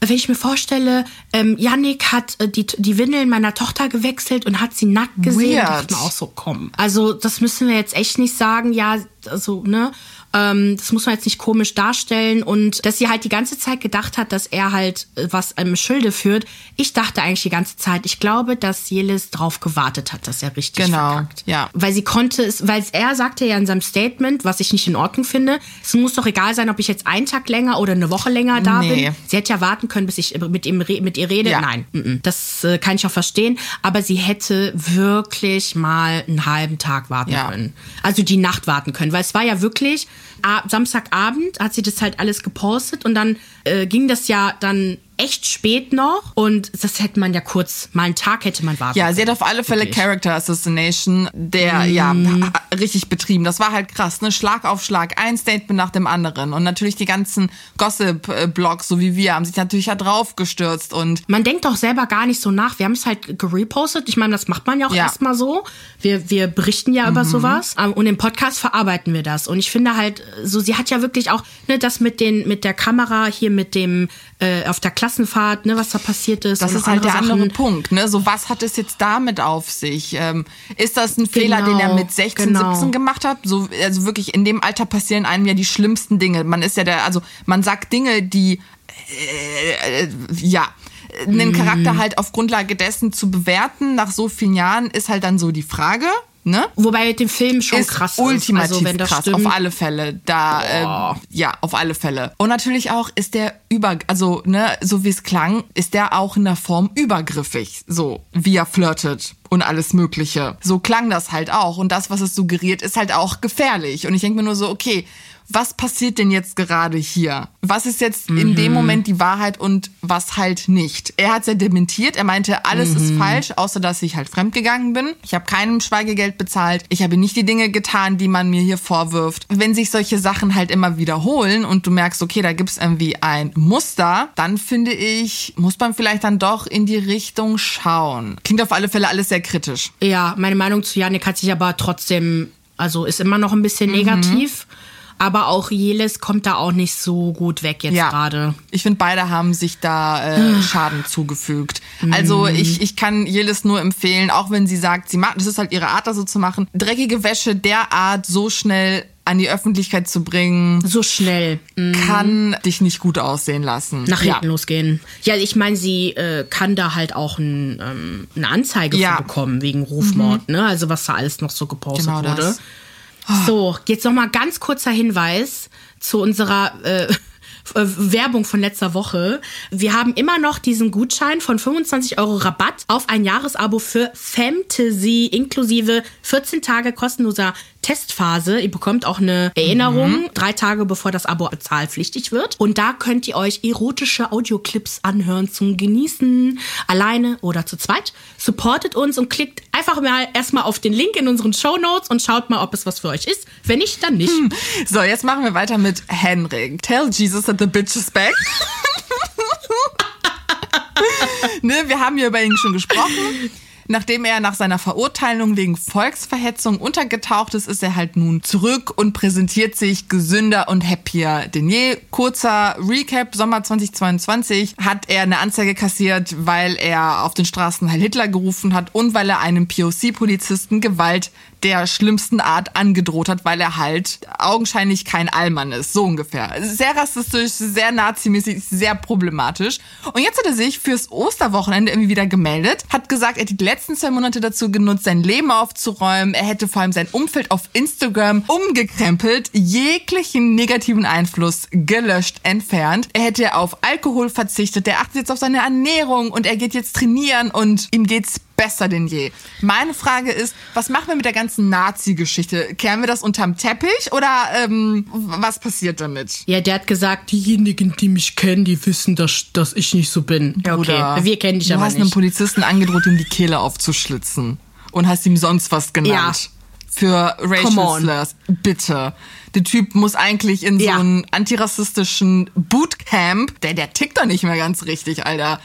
wenn ich mir vorstelle, ähm, Yannick hat äh, die, die Windeln meiner Tochter gewechselt und hat sie nackt gesehen, Weird. dachte ich mir auch so, komm. Also das müssen wir jetzt echt nicht sagen, ja, also, ne? Ähm, das muss man jetzt nicht komisch darstellen. Und dass sie halt die ganze Zeit gedacht hat, dass er halt äh, was im Schilde führt. Ich dachte eigentlich die ganze Zeit, ich glaube, dass Jelis drauf gewartet hat, dass er richtig Genau, verkackt. ja. Weil sie konnte es, weil er sagte ja in seinem Statement, was ich nicht in Ordnung finde, es muss doch egal sein, ob ich jetzt einen Tag länger oder eine Woche länger da Nee. bin. Sie hätte ja warten können, bis ich mit, ihm, mit ihr rede. Ja. Nein, mm-mm. das äh, kann ich auch verstehen. Aber sie hätte wirklich mal einen halben Tag warten Ja. können. Also die Nacht warten können. Weil es war ja wirklich, Samstagabend hat sie das halt alles gepostet und dann äh, ging das ja dann echt spät noch und das hätte man ja kurz, mal einen Tag hätte man warten Ja, sie hat auf alle Fälle Wirklich. Character Assassination, der ja ha- richtig betrieben. Das war halt krass, ne? Schlag auf Schlag, ein Statement nach dem anderen. Und natürlich die ganzen Gossip-Blogs, so wie wir, haben sich natürlich da drauf gestürzt und Man denkt doch selber gar nicht so nach. Wir haben es halt gerepostet. Ich meine, das macht man ja auch Ja. erstmal so. Wir, wir berichten ja über sowas. Ähm, Und im Podcast verarbeiten wir das. Und ich finde halt, so, sie hat ja wirklich auch, ne, das mit den, mit der Kamera hier mit dem, äh, auf der Klassenfahrt, ne, was da passiert ist. Das ist halt der andere andere Sachen. Punkt, ne? So, was hat es jetzt damit auf sich? Ähm, ist das ein Fehler, den er Genau, mit 16, genau. 17 gemacht hat? So, also wirklich, in dem Alter passieren einem ja die schlimmsten Dinge. Man ist ja der, also man sagt Dinge, die äh, äh, ja. Mhm. einen Charakter halt auf Grundlage dessen zu bewerten nach so vielen Jahren ist halt dann so die Frage, ne? Wobei mit dem Film schon ist krass ultimativ ist. Also, krass, stimmt. auf alle Fälle. Da, äh, ja, auf alle Fälle. Und natürlich auch ist der über, also ne, so wie es klang, ist der auch in der Form übergriffig, so wie er flirtet und alles Mögliche. So klang das halt auch. Und das, was es suggeriert, ist halt auch gefährlich. Und ich denke mir nur so, okay. Was passiert denn jetzt gerade hier? Was ist jetzt in dem Moment die Wahrheit und was halt nicht? Er hat ja dementiert. Er meinte, alles ist falsch, außer dass ich halt fremdgegangen bin. Ich habe keinem Schweigegeld bezahlt. Ich habe nicht die Dinge getan, die man mir hier vorwirft. Wenn sich solche Sachen halt immer wiederholen und du merkst, okay, da gibt's irgendwie ein Muster, dann finde ich, muss man vielleicht dann doch in die Richtung schauen. Klingt auf alle Fälle alles sehr kritisch. Ja, meine Meinung zu Janik hat sich aber trotzdem, also ist immer noch ein Mhm. bisschen negativ. Aber auch Jelis kommt da auch nicht so gut weg jetzt gerade. Ich finde, beide haben sich da äh, Schaden zugefügt. Also ich, ich kann Jelis nur empfehlen, auch wenn sie sagt, sie macht, das ist halt ihre Art, das so zu machen, dreckige Wäsche derart so schnell an die Öffentlichkeit zu bringen, So schnell. mm, kann dich nicht gut aussehen lassen. Nach ja. hinten losgehen. Ja, ich meine, sie äh, kann da halt auch ein, ähm, eine Anzeige Ja. bekommen wegen Rufmord, ne? Also was da alles noch so gepostet Genau wurde. das. So, jetzt noch mal ganz kurzer Hinweis zu unserer äh, [laughs] äh, Werbung von letzter Woche. Wir haben immer noch diesen Gutschein von 25 Euro Rabatt auf ein Jahresabo für Fantasy inklusive 14 Tage kostenloser Testphase. Ihr bekommt auch eine Erinnerung, drei Tage bevor das Abo bezahlpflichtig wird. Und da könnt ihr euch erotische Audioclips anhören zum Genießen, alleine oder zu zweit. Supportet uns und klickt einfach mal erstmal auf den Link in unseren Show Notes und schaut mal, ob es was für euch ist. Wenn nicht, dann nicht. So, jetzt machen wir weiter mit Henrik. Tell Jesus that the bitch is back. [laughs] ne, wir haben hier über ihn schon gesprochen. Nachdem er nach seiner Verurteilung wegen Volksverhetzung untergetaucht ist, ist er halt nun zurück und präsentiert sich gesünder und happier denn je. Kurzer Recap, Sommer 2022 hat er eine Anzeige kassiert, weil er auf den Straßen Heil Hitler gerufen hat und weil er einem POC-Polizisten Gewalt der schlimmsten Art angedroht hat, weil er halt augenscheinlich kein Allmann ist, so ungefähr. Sehr rassistisch, sehr nazimäßig, sehr problematisch. Und jetzt hat er sich fürs Osterwochenende irgendwie wieder gemeldet, hat gesagt, er hätte die letzten zwei Monate dazu genutzt, sein Leben aufzuräumen. Er hätte vor allem sein Umfeld auf Instagram umgekrempelt, jeglichen negativen Einfluss gelöscht, entfernt. Er hätte auf Alkohol verzichtet, er achtet jetzt auf seine Ernährung und er geht jetzt trainieren und ihm geht's besser denn je. Meine Frage ist, was machen wir mit der ganzen Nazi-Geschichte? Kehren wir das unterm Teppich oder ähm, was passiert damit? Ja, der hat gesagt, diejenigen, die mich kennen, die wissen, dass, dass ich nicht so bin. Ja, okay. Wir kennen dich du aber hast einem nicht. Polizisten angedroht, ihm die Kehle aufzuschlitzen und hast ihm sonst was genannt. Ja. Für Racial. Slurs. Bitte. Der Typ muss eigentlich in so Ja. einen antirassistischen Bootcamp. Der, der tickt doch nicht mehr ganz richtig, Alter.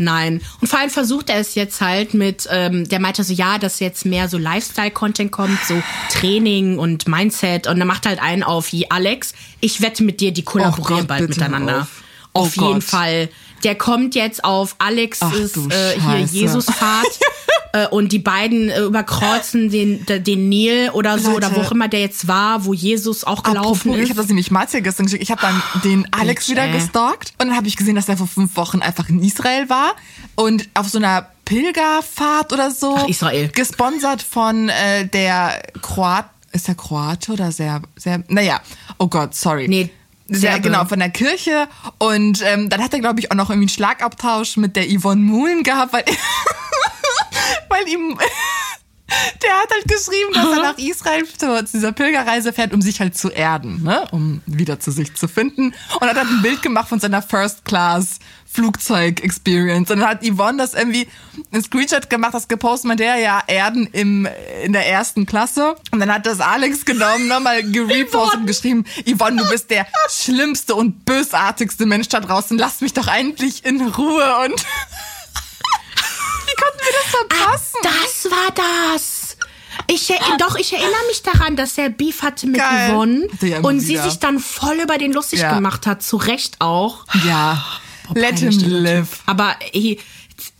Nein. Und vor allem versucht er es jetzt halt mit, ähm, der meinte so, ja, dass jetzt mehr so Lifestyle-Content kommt, so Training und Mindset. Und dann macht halt einen auf wie Alex. Ich wette mit dir, die kollaborieren Gott, bald miteinander. hör auf. Oh auf jeden Gott. Fall. Der kommt jetzt auf Alex's Ach du äh, hier. Jesusfahrt. [laughs] äh, und die beiden äh, überkreuzen den, den, Nil oder so, Leute. oder wo auch immer der jetzt war, wo Jesus auch gelaufen Apropos, ist. ich habe das nämlich Matze gestern geschickt. Ich habe dann den Alex Bitch, wieder ey. gestalkt und dann habe ich gesehen, dass er vor fünf Wochen einfach in Israel war und auf so einer Pilgerfahrt oder so. Ach, Israel. Gesponsert von äh, der Kroat. Ist der Kroate oder sehr, sehr, naja, oh Gott, sorry. Nee, sehr, Serbe. genau, von der Kirche. Und ähm, dann hat er, glaube ich, auch noch irgendwie einen Schlagabtausch mit der Yvonne Muhlen gehabt, weil, [laughs] weil ihm, der hat halt geschrieben, dass er nach Israel zu, zu dieser Pilgerreise fährt, um sich halt zu erden, ne? um wieder zu sich zu finden. Und hat halt ein Bild gemacht von seiner First Class Flugzeug-Experience. Und dann hat Yvonne das irgendwie ein Screenshot gemacht, das gepostet mit der ja Erden im, in der ersten Klasse. Und dann hat das Alex genommen, nochmal gerepostet und geschrieben, Yvonne, du bist der schlimmste und bösartigste Mensch da draußen. Lass mich doch endlich in Ruhe. Und konnten wir das verpassen? War das. Ich doch, ich erinnere mich daran, dass er Beef hatte mit Geil. Yvonne ja und sie wieder. sich dann voll über den lustig Ja. gemacht hat. Zu Recht auch. Ja, let him live. Aber he,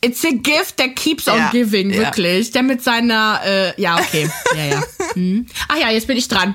it's a gift that keeps on Ja, giving, ja. wirklich. Der mit seiner, äh, ja, okay. [laughs] Ja, ja. Hm. Ach ja, jetzt bin ich dran.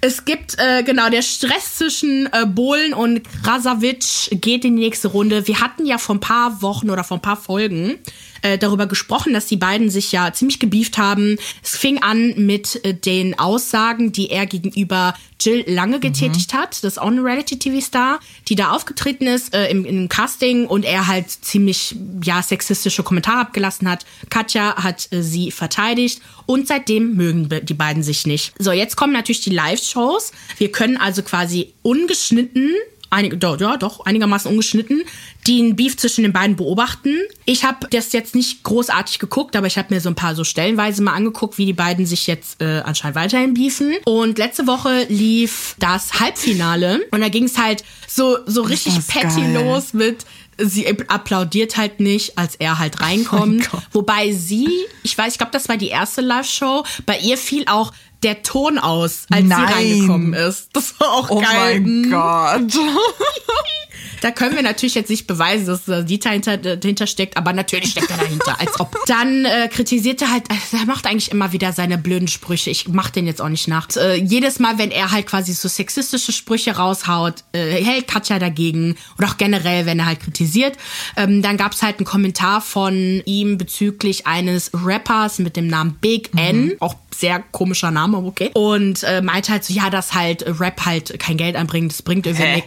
Es gibt, äh, genau, der Stress zwischen äh, Bohlen und Krasavic geht in die nächste Runde. Wir hatten ja vor ein paar Wochen oder vor ein paar Folgen äh, darüber gesprochen, dass die beiden sich ja ziemlich gebieft haben. Es fing an mit äh, den Aussagen, die er gegenüber Jill Lange getätigt hat. Das ist auch eine Reality-TV-Star, die da aufgetreten ist äh, im, im Casting und er halt ziemlich, ja, sexistische Kommentare abgelassen hat. Katja hat äh, sie verteidigt und seitdem mögen die beiden sich nicht. So, jetzt kommen natürlich die Live-Shows. Wir können also quasi ungeschnitten Einige, doch, ja, doch, einigermaßen ungeschnitten, den Beef zwischen den beiden beobachten. Ich habe das jetzt nicht großartig geguckt, aber ich habe mir so ein paar so stellenweise mal angeguckt, wie die beiden sich jetzt äh, anscheinend weiterhin beefen. Und letzte Woche lief das Halbfinale und da ging es halt so, so richtig petty geil. los mit sie applaudiert halt nicht, als er halt reinkommt. Gott. Wobei sie, ich weiß, ich glaube, das war die erste Live-Show, bei ihr fiel auch der Ton aus, als Nein. sie reingekommen ist. Das war auch Oh geil. mein Mhm. Gott. [laughs] Da können wir natürlich jetzt nicht beweisen, dass da Dieter hinter, dahinter steckt, aber natürlich steckt er dahinter, [laughs] als ob. Dann äh, kritisiert er halt, äh, er macht eigentlich immer wieder seine blöden Sprüche. Ich mach den jetzt auch nicht nach. Äh, jedes Mal, wenn er halt quasi so sexistische Sprüche raushaut, äh, hält Katja dagegen. Und auch generell, wenn er halt kritisiert. Ähm, dann gab's halt einen Kommentar von ihm bezüglich eines Rappers mit dem Namen Big N. Auch sehr komischer Name, okay. Und äh, meinte halt so, ja, dass halt Rap halt kein Geld einbringt, das bringt irgendwie Hä?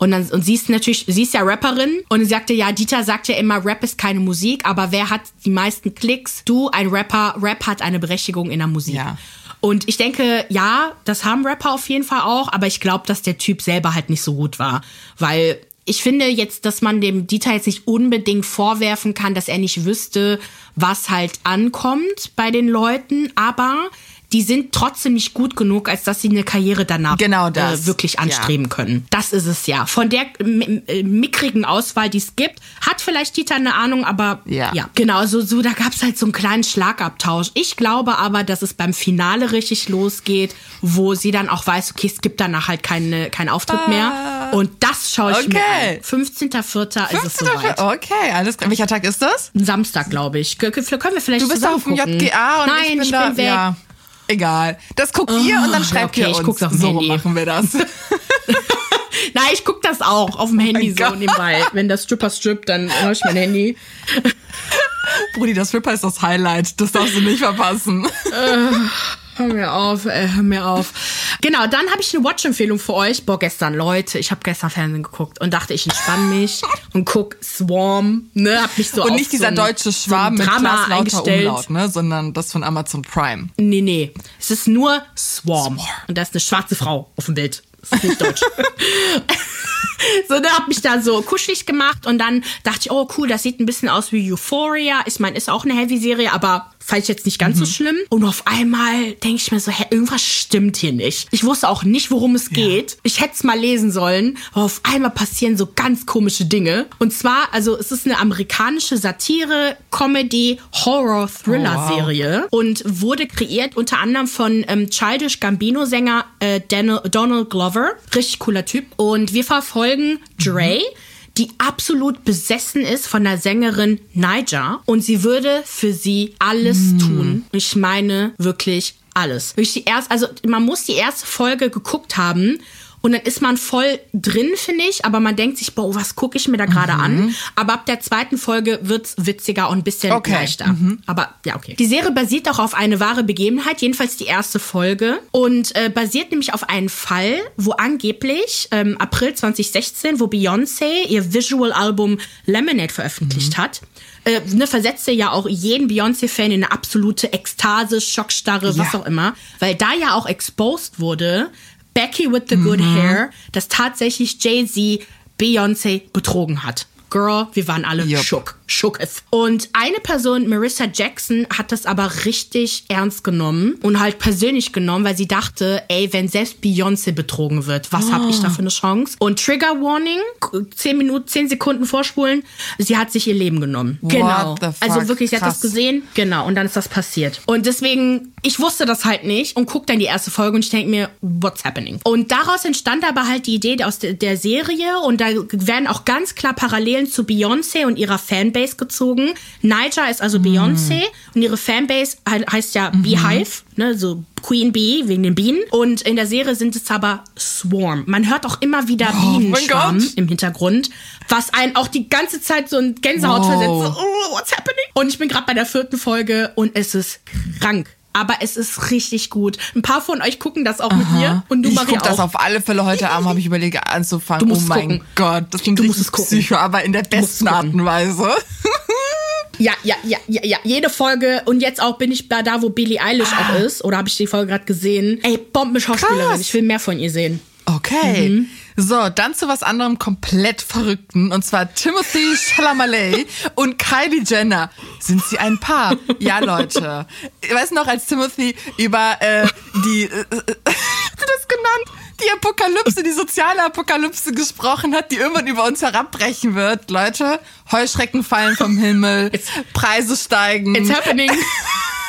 Und dann und sie ist natürlich, sie ist ja Rapperin und sie sagte, ja, Dieter sagt ja immer, Rap ist keine Musik, aber wer hat die meisten Klicks? Du, ein Rapper, Rap hat eine Berechtigung in der Musik. Ja. Und ich denke, ja, das haben Rapper auf jeden Fall auch, aber ich glaube, dass der Typ selber halt nicht so gut war. Weil ich finde jetzt, dass man dem Dieter jetzt nicht unbedingt vorwerfen kann, dass er nicht wüsste, was halt ankommt bei den Leuten, aber die sind trotzdem nicht gut genug, als dass sie eine Karriere danach Genau das. Äh, wirklich anstreben können. Das ist es ja. Von der äh, mickrigen Auswahl, die es gibt, hat vielleicht Dieter eine Ahnung, aber Ja. ja. Genau, so, so da gab es halt so einen kleinen Schlagabtausch. Ich glaube aber, dass es beim Finale richtig losgeht, wo sie dann auch weiß, okay, es gibt danach halt keine, keinen Auftritt mehr. Und das schaue ich mir okay. an. 15.04. ist es soweit. Okay, alles klar. Welcher Tag ist das? Samstag, glaube ich. Können wir vielleicht Du bist auf dem? JGA und Nein, ich bin ich da. bin weg. Ja. Egal. Das guckt ihr und dann Oh, schreibt okay, ihr ich uns. guck's auf dem so Handy. machen wir das. [laughs] Nein, ich guck das auch auf dem Handy so Gott. nebenbei. Wenn der Stripper strippt, dann höre ich mein Handy. Brudi, das Ripper ist das Highlight. Das darfst du nicht verpassen. Hör mir auf, ey, hör mir auf. Genau, dann habe ich eine Watch-Empfehlung für euch. Boah, gestern, Leute, ich habe gestern Fernsehen geguckt und dachte, ich entspanne mich [laughs] und guck Swarm, ne, hab mich so Und nicht so dieser ein, deutsche so Schwarm ein mit Drama eingestellt. Umlaut, ne? sondern das von Amazon Prime. Nee, nee. Es ist nur Swarm. Und da ist eine schwarze Frau auf dem Bild. Das ist nicht deutsch. [laughs] so, ne, hab mich da so kuschelig gemacht und dann dachte ich, oh cool, das sieht ein bisschen aus wie Euphoria. Ich meine, ist auch eine Heavy-Serie, aber fand ich jetzt nicht ganz so schlimm. Und auf einmal denke ich mir so, hä, irgendwas stimmt hier nicht. Ich wusste auch nicht, worum es geht. Ich hätte es mal lesen sollen, aber auf einmal passieren so ganz komische Dinge. Und zwar, also es ist eine amerikanische Satire, Comedy, Horror, Thriller-Serie und wurde kreiert unter anderem von ähm, Childish Gambino-Sänger äh, Donald Glover. Richtig cooler Typ. Und wir verfolgen Dre. Die absolut besessen ist von der Sängerin Niger und sie würde für sie alles Hm. tun. Ich meine wirklich alles. Wirklich die erste, also man muss die erste Folge geguckt haben. Und dann ist man voll drin, finde ich, aber man denkt sich, boah, was gucke ich mir da gerade an? Aber ab der zweiten Folge wird's witziger und ein bisschen Mhm. Okay. Mhm. leichter. Aber ja, okay. Die Serie basiert auch auf eine wahre Begebenheit, jedenfalls die erste Folge. Und äh, basiert nämlich auf einem Fall, wo angeblich ähm, April 2016, wo Beyoncé ihr Visual-Album Lemonade veröffentlicht Mhm. hat, äh, ne, versetzte ja auch jeden Beyoncé-Fan in eine absolute Ekstase, Schockstarre, was Ja. auch immer. Weil da ja auch exposed wurde, Becky with the good hair, dass tatsächlich Jay-Z Beyoncé betrogen hat. Girl, wir waren alle Yup. schock. Shook es. Und eine Person, Marissa Jackson, hat das aber richtig ernst genommen und halt persönlich genommen, weil sie dachte, ey, wenn selbst Beyoncé betrogen wird, was hab ich da für eine Chance? Und Trigger Warning, 10 Minuten, 10 Sekunden vorspulen, sie hat sich ihr Leben genommen. What genau. the fuck? Also wirklich, sie hat das Krass. gesehen, genau, und dann ist das passiert. Und deswegen, ich wusste das halt nicht und guck dann die erste Folge und ich denke mir, what's happening? Und daraus entstand aber halt die Idee aus der, der Serie und da werden auch ganz klar Parallelen zu Beyoncé und ihrer Fanbase gezogen. Niger ist also Beyoncé und ihre Fanbase he- heißt ja Beehive, ne, so Queen Bee wegen den Bienen. Und in der Serie sind es aber Swarm. Man hört auch immer wieder mein Bienenschwarm im Hintergrund, was einen auch die ganze Zeit so ein Gänsehaut Wow. versetzt. So, oh, what's happening? Und ich bin gerade bei der vierten Folge und es ist krank. Aber es ist richtig gut. Ein paar von euch gucken das auch mit mir. Und du, ich Maria, guck das auch. auf alle Fälle heute Abend, habe ich überlegt anzufangen. Du oh musst mein gucken. Gott, das klingt Du musst es gucken. psycho, aber in der besten Art und Weise. [laughs] Ja, ja, ja, ja, ja. Jede Folge. Und jetzt auch bin ich da, da wo Billie Eilish auch ist. Oder habe ich die Folge gerade gesehen? Ey, Bombenschauspielerin. Ich will mehr von ihr sehen. Okay. Mhm. So, dann zu was anderem komplett Verrückten. Und zwar Timothy [laughs] Chalamet und Kylie Jenner. Sind sie ein Paar? Ja, Leute. Ich weiß noch, als Timothy über äh, die, äh, äh, das genannt, die Apokalypse, die soziale Apokalypse gesprochen hat, die irgendwann über uns herabbrechen wird. Leute, Heuschrecken fallen vom Himmel, Preise steigen. It's happening. [laughs]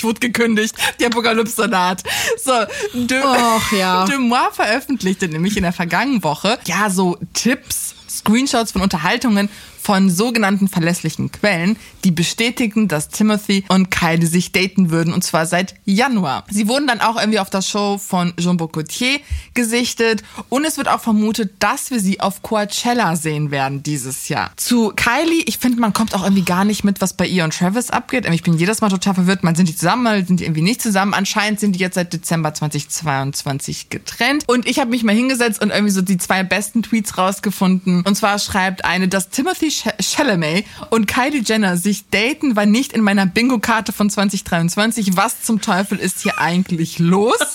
Ich wurde gekündigt. Die Apokalypse naht. So, De, Och, ja. [laughs] Demois veröffentlichte nämlich in der vergangenen Woche ja so Tipps, Screenshots von Unterhaltungen von sogenannten verlässlichen Quellen, die bestätigen, dass Timothy und Kylie sich daten würden und zwar seit Januar. Sie wurden dann auch irgendwie auf der Show von Jean Bocotier gesichtet und es wird auch vermutet, dass wir sie auf Coachella sehen werden dieses Jahr. Zu Kylie, ich finde, man kommt auch irgendwie gar nicht mit, was bei ihr und Travis abgeht. Ich bin jedes Mal total verwirrt. Man sind die zusammen, mal sind die irgendwie nicht zusammen. Anscheinend sind die jetzt seit Dezember 2022 getrennt. Und ich habe mich mal hingesetzt und irgendwie so die zwei besten Tweets rausgefunden. Und zwar schreibt eine, dass Timothy Ch- Chalamet und Kylie Jenner sich daten, war nicht in meiner Bingo-Karte von 2023. Was zum Teufel ist hier eigentlich los? [laughs]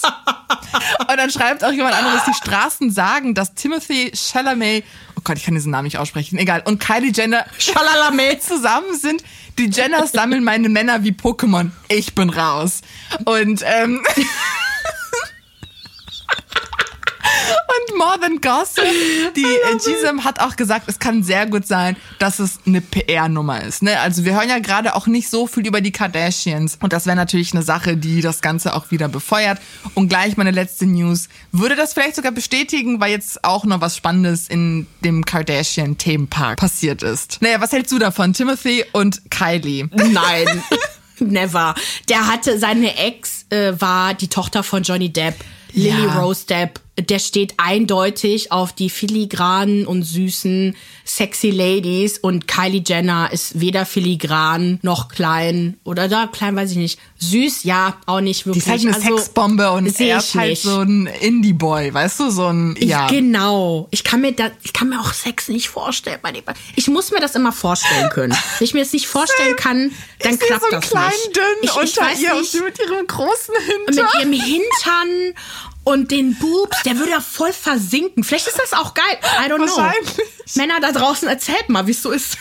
Und dann schreibt auch jemand anderes, die Straßen sagen, dass Timothy Chalamet, oh Gott, ich kann diesen Namen nicht aussprechen, egal, und Kylie Jenner Chalamet [laughs] zusammen sind. Die Jenners sammeln meine Männer wie Pokémon. Ich bin raus. Und, ähm, [laughs] Und More Than Gossip, die äh, Gisem hat auch gesagt, es kann sehr gut sein, dass es eine PR-Nummer ist. Ne? Also wir hören ja gerade auch nicht so viel über die Kardashians. Und das wäre natürlich eine Sache, die das Ganze auch wieder befeuert. Und gleich meine letzte News. Würde das vielleicht sogar bestätigen, weil jetzt auch noch was Spannendes in dem Kardashian-Themenpark passiert ist. Naja, was hältst du davon? Timothy und Kylie. Nein. [laughs] Never. Der hatte, seine Ex äh, war die Tochter von Johnny Depp, Lily Ja. Rose Depp. Der steht eindeutig auf die filigranen und süßen, sexy Ladies und Kylie Jenner ist weder filigran noch klein oder da klein weiß ich nicht. Süß, ja, auch nicht Die wirklich. ist halt eine Also, Sexbombe und er ich ist halt nicht. so ein Indie-Boy, weißt du? So ein, ja. Genau. Ich kann mir da, ich kann mir auch Sex nicht vorstellen. Ich muss mir das immer vorstellen können. Wenn ich mir das nicht vorstellen kann, dann ich klappt so das kleinen, nicht. dünnen ich, ich unter ihr und nicht, sie mit ihrem großen mit Hintern. ihrem Hintern und den Boobs, der würde ja voll versinken. Vielleicht ist das auch geil. I don't know. Männer da draußen, erzählt mal, wie es so ist.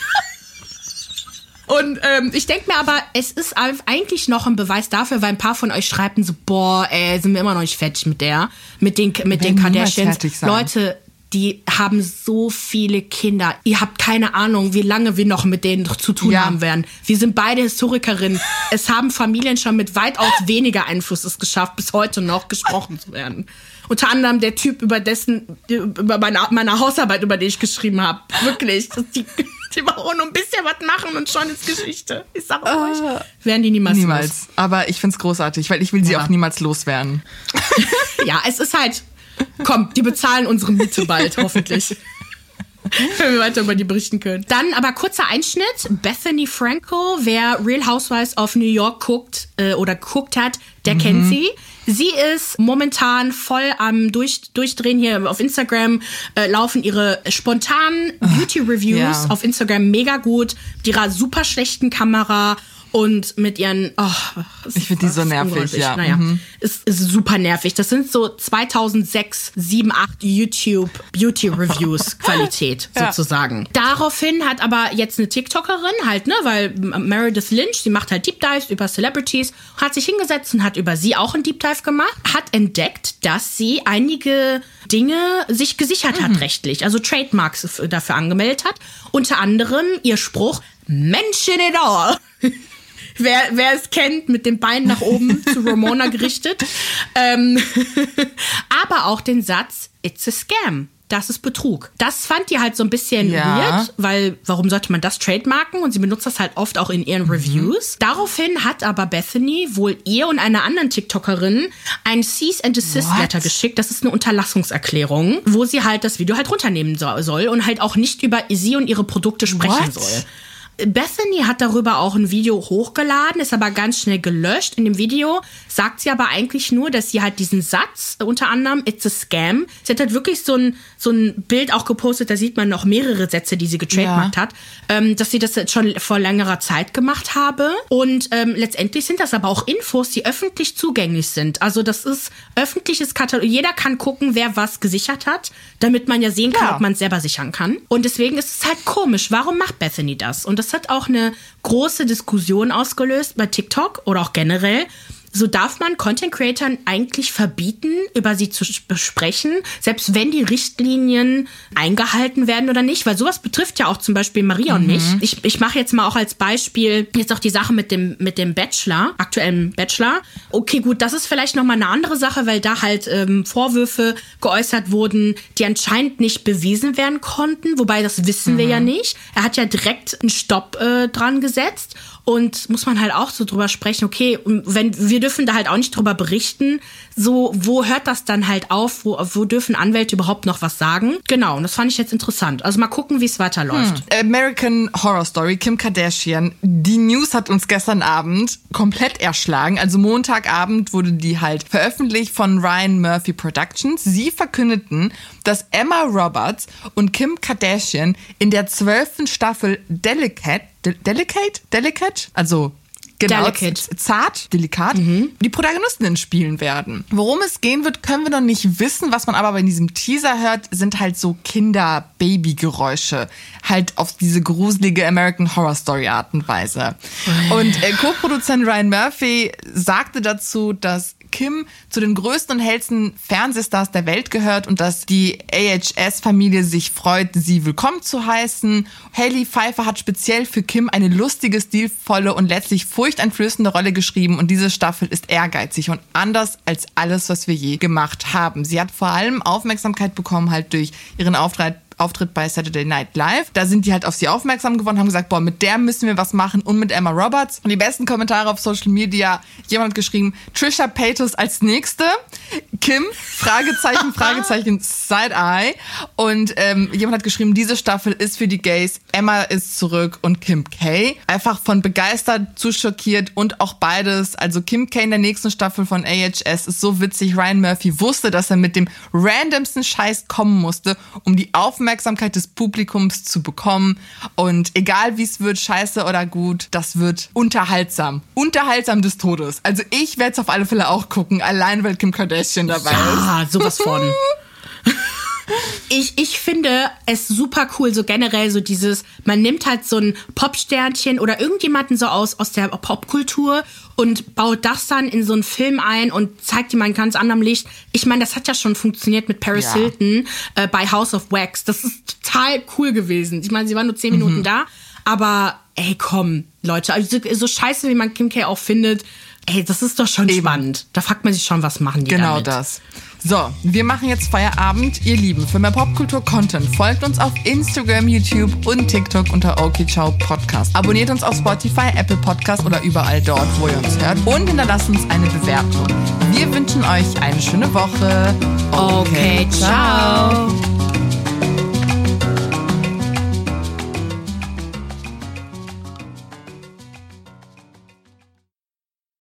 Und ähm, ich denke mir aber, es ist eigentlich noch ein Beweis dafür, weil ein paar von euch schreibten so, boah, ey, sind wir immer noch nicht fertig mit der, mit den, mit den niemals Kardashians. Leute, die haben so viele Kinder. Ihr habt keine Ahnung, wie lange wir noch mit denen zu tun Ja. haben werden. Wir sind beide Historikerinnen. [laughs] es haben Familien schon mit weitaus weniger Einfluss es geschafft, bis heute noch gesprochen zu werden. Unter anderem der Typ, über dessen, über meine, meine Hausarbeit, über die ich geschrieben habe. Wirklich. Die, die brauchen nur ein bisschen was machen und schon ist Geschichte. Ich sag euch. Werden die niemals los. Niemals. Aber ich find's großartig, weil ich will sie Ja. auch niemals loswerden. [laughs] Ja, es ist halt. Komm, die bezahlen unsere Miete bald, hoffentlich. Wenn wir weiter über die berichten können. Dann aber kurzer Einschnitt. Bethany Franco, wer Real Housewives of New York guckt äh, oder geguckt hat, der kennt sie. Sie ist momentan voll am Durch, Durchdrehen hier auf Instagram. Äh, laufen ihre spontanen Beauty-Reviews ja. auf Instagram mega gut. Mit ihrer super schlechten Kamera und mit ihren. Oh, Ich find die so nervig, ja. Naja, Mhm. ist, ist super nervig. Das sind so 2006, 7, 8 YouTube Beauty Reviews [laughs] Qualität Ja. sozusagen. Daraufhin hat aber jetzt eine TikTokerin halt, ne, weil Meredith Lynch, sie macht halt Deep Dives über Celebrities, hat sich hingesetzt und hat über sie auch einen Deep Dive gemacht, hat entdeckt, dass sie einige Dinge sich gesichert Mhm. hat rechtlich, also Trademarks dafür angemeldet hat. Unter anderem ihr Spruch Mention it all. Wer, wer es kennt, mit den Beinen nach oben [laughs] zu Ramona gerichtet. Ähm, [laughs] aber auch den Satz, it's a scam. Das ist Betrug. Das fand die halt so ein bisschen Ja. weird, weil warum sollte man das trademarken? Und sie benutzt das halt oft auch in ihren Reviews. Daraufhin hat aber Bethany wohl ihr und einer anderen TikTokerin ein Cease and Desist What? Letter geschickt. Das ist eine Unterlassungserklärung, wo sie halt das Video halt runternehmen so- soll und halt auch nicht über sie und ihre Produkte sprechen What? soll. Bethany hat darüber auch ein Video hochgeladen, ist aber ganz schnell gelöscht. In dem Video sagt sie aber eigentlich nur, dass sie halt diesen Satz, unter anderem, it's a scam. Sie hat halt wirklich so ein, so ein Bild auch gepostet, da sieht man noch mehrere Sätze, die sie getrademarkt Ja. hat, ähm, dass sie das jetzt schon vor längerer Zeit gemacht habe. Und ähm, letztendlich sind das aber auch Infos, die öffentlich zugänglich sind. Also das ist öffentliches Katalog. Jeder kann gucken, wer was gesichert hat, damit man ja sehen kann, Ja. ob man es selber sichern kann. Und deswegen ist es halt komisch. Warum macht Bethany das? Und das hat auch eine große Diskussion ausgelöst bei TikTok oder auch generell. So darf man Content Creatern eigentlich verbieten, über sie zu besprechen, selbst wenn die Richtlinien eingehalten werden oder nicht, weil sowas betrifft ja auch zum Beispiel Maria und mich. Ich, ich mache jetzt mal auch als Beispiel jetzt auch die Sache mit dem mit dem Bachelor, aktuellen Bachelor. Okay, gut, das ist vielleicht noch mal eine andere Sache, weil da halt ähm, Vorwürfe geäußert wurden, die anscheinend nicht bewiesen werden konnten, wobei das wissen wir ja nicht. Er hat ja direkt einen Stopp äh, dran gesetzt und muss man halt auch so drüber sprechen, okay, wenn wir dürfen da halt auch nicht drüber berichten, so wo hört das dann halt auf, wo, wo dürfen Anwälte überhaupt noch was sagen? Genau, und das fand ich jetzt interessant. Also mal gucken, wie es weiterläuft. American Horror Story, Kim Kardashian. Die News hat uns gestern Abend komplett erschlagen. Also Montagabend wurde die halt veröffentlicht von Ryan Murphy Productions. Sie verkündeten, dass Emma Roberts und Kim Kardashian in der zwölften Staffel Delicate, De Delicate, Delicate, also Genau, Delicate. zart, delikat, die Protagonistinnen spielen werden. Worum es gehen wird, können wir noch nicht wissen. Was man aber bei diesem Teaser hört, sind halt so Kinder-Baby-Geräusche. Halt auf diese gruselige American Horror Story Art und Weise. Und äh, Co-Produzent Ryan Murphy sagte dazu, dass Kim zu den größten und hellsten Fernsehstars der Welt gehört und dass die AHS-Familie sich freut, sie willkommen zu heißen. Haley Pfeiffer hat speziell für Kim eine lustige, stilvolle und letztlich furchteinflößende Rolle geschrieben und diese Staffel ist ehrgeizig und anders als alles, was wir je gemacht haben. Sie hat vor allem Aufmerksamkeit bekommen halt durch ihren Auftritt Auftritt bei Saturday Night Live. Da sind die halt auf sie aufmerksam geworden, haben gesagt, boah, mit der müssen wir was machen und mit Emma Roberts. Und die besten Kommentare auf Social Media, jemand hat geschrieben, Trisha Paytas als nächste, Kim, Fragezeichen, [laughs] Fragezeichen, Side-Eye. Und ähm, jemand hat geschrieben, diese Staffel ist für die Gays, Emma ist zurück und Kim K. Einfach von begeistert zu schockiert und auch beides. Also Kim K in der nächsten Staffel von AHS ist so witzig. Ryan Murphy wusste, dass er mit dem randomsten Scheiß kommen musste, um die Aufmerksamkeit des Publikums zu bekommen. Und egal wie es wird, scheiße oder gut, das wird unterhaltsam. Unterhaltsam des Todes. Also ich werde es auf alle Fälle auch gucken, allein weil Kim Kardashian dabei ist. Ah, sowas von. [laughs] ich, ich finde es super cool, so generell so dieses, man nimmt halt so ein Popsternchen oder irgendjemanden so aus, aus der Popkultur und baut das dann in so einen Film ein und zeigt ihm ein ganz anderem Licht. Ich meine, das hat ja schon funktioniert mit Paris Ja. Hilton äh, bei House of Wax. Das ist total cool gewesen. Ich meine, sie war nur zehn Minuten Mhm. da, aber ey, komm, Leute, also so, so scheiße, wie man Kim K auch findet, ey, das ist doch schon spannend. Da fragt man sich schon, was machen die Genau damit. das. So, wir machen jetzt Feierabend. Ihr Lieben, für mehr Popkultur-Content folgt uns auf Instagram, YouTube und TikTok unter OK Ciao Podcast. Abonniert uns auf Spotify, Apple Podcast oder überall dort, wo ihr uns hört. Und hinterlasst uns eine Bewertung. Wir wünschen euch eine schöne Woche. Okay, ciao.